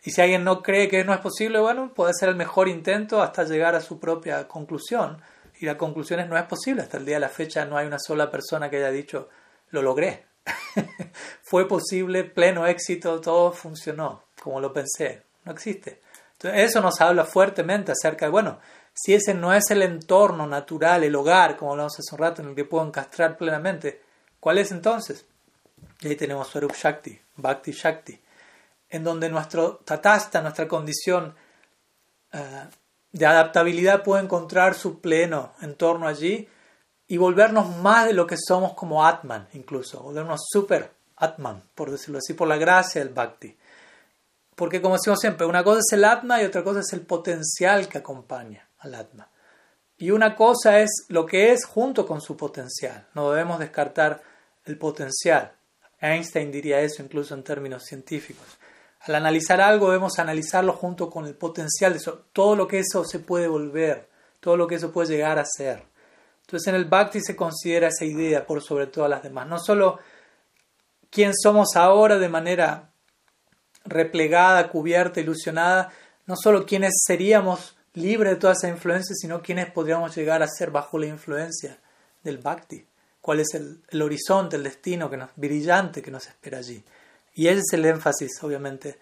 Y si alguien no cree que no es posible, bueno, puede ser el mejor intento hasta llegar a su propia conclusión y la conclusión es no es posible. Hasta el día de la fecha no hay una sola persona que haya dicho lo logré. Fue posible, pleno éxito, todo funcionó como lo pensé. No existe. Entonces, eso nos habla fuertemente acerca de, bueno, si ese no es el entorno natural, el hogar, como hablamos hace un rato, en el que puedo encastrar plenamente, ¿cuál es entonces? Y ahí tenemos Swarup Shakti, Bhakti Shakti, en donde nuestro tatasta, nuestra condición uh, de adaptabilidad puede encontrar su pleno entorno allí y volvernos más de lo que somos como Atman, incluso, volvernos super Atman, por decirlo así, por la gracia del Bhakti. Porque como decimos siempre, una cosa es el Atma y otra cosa es el potencial que acompaña al Atma. Y una cosa es lo que es junto con su potencial. No debemos descartar el potencial. Einstein diría eso incluso en términos científicos. Al analizar algo debemos analizarlo junto con el potencial de eso, todo lo que eso se puede volver, todo lo que eso puede llegar a ser. Entonces en el Bhakti se considera esa idea por sobre todas las demás. No solo quién somos ahora de manera replegada, cubierta, ilusionada, no solo quiénes seríamos libres de toda esa influencia, sino quiénes podríamos llegar a ser bajo la influencia del Bhakti. Cuál es el, horizonte, el destino que nos, brillante que nos espera allí. Y ese es el énfasis, obviamente,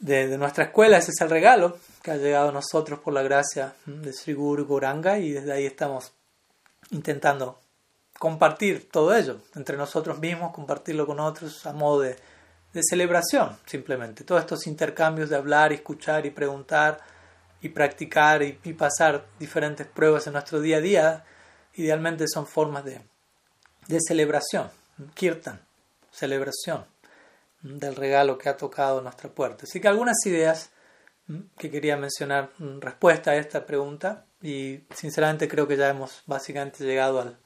de, nuestra escuela, ese es el regalo que ha llegado a nosotros por la gracia de Sri Guru Goranga y desde ahí estamos intentando compartir todo ello entre nosotros mismos, compartirlo con otros a modo de, celebración, simplemente. Todos estos intercambios de hablar, escuchar y preguntar y practicar y, y, pasar diferentes pruebas en nuestro día a día, idealmente son formas de, de celebración, kirtan, celebración del regalo que ha tocado nuestra puerta. Así que algunas ideas mm, que quería mencionar en respuesta a esta pregunta y sinceramente creo que ya hemos básicamente llegado al,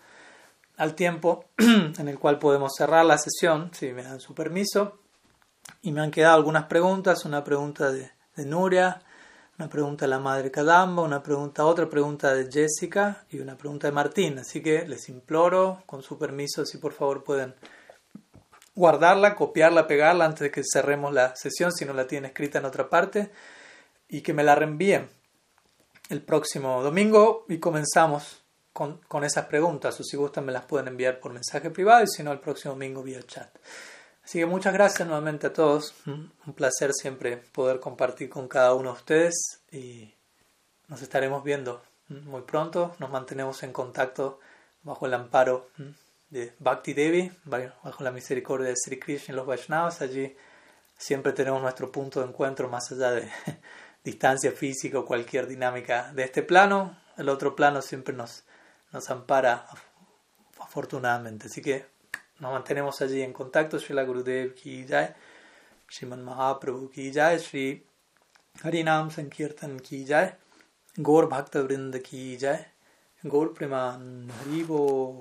al tiempo en el cual podemos cerrar la sesión, si me dan su permiso. Y me han quedado algunas preguntas, una pregunta de, de Nuria, una pregunta de la madre Kadamba, una pregunta, otra pregunta de Jessica y una pregunta de Martín. Así que les imploro, con su permiso, si por favor pueden guardarla, copiarla, pegarla antes de que cerremos la sesión, si no la tienen escrita en otra parte, y que me la reenvíen el próximo domingo y comenzamos con, con esas preguntas, o si gustan me las pueden enviar por mensaje privado y si no el próximo domingo vía chat. Así que muchas gracias nuevamente a todos, un placer siempre poder compartir con cada uno de ustedes y nos estaremos viendo muy pronto, nos mantenemos en contacto bajo el amparo de Bhakti Devi, bajo la misericordia de Sri Krishna y los Vaishnavas. Allí siempre tenemos nuestro punto de encuentro más allá de distancia física o cualquier dinámica de este plano. El otro plano siempre nos, nos ampara afortunadamente. Así que nos mantenemos allí en contacto. Srila Gurudev Ki Jai, Sriman Mahaprabhu Ki Jai, Sri Harinam Sankirtan Ki Jai, Gaur Bhakta Vrinda Ki Jai, Gaur Preman Haribo.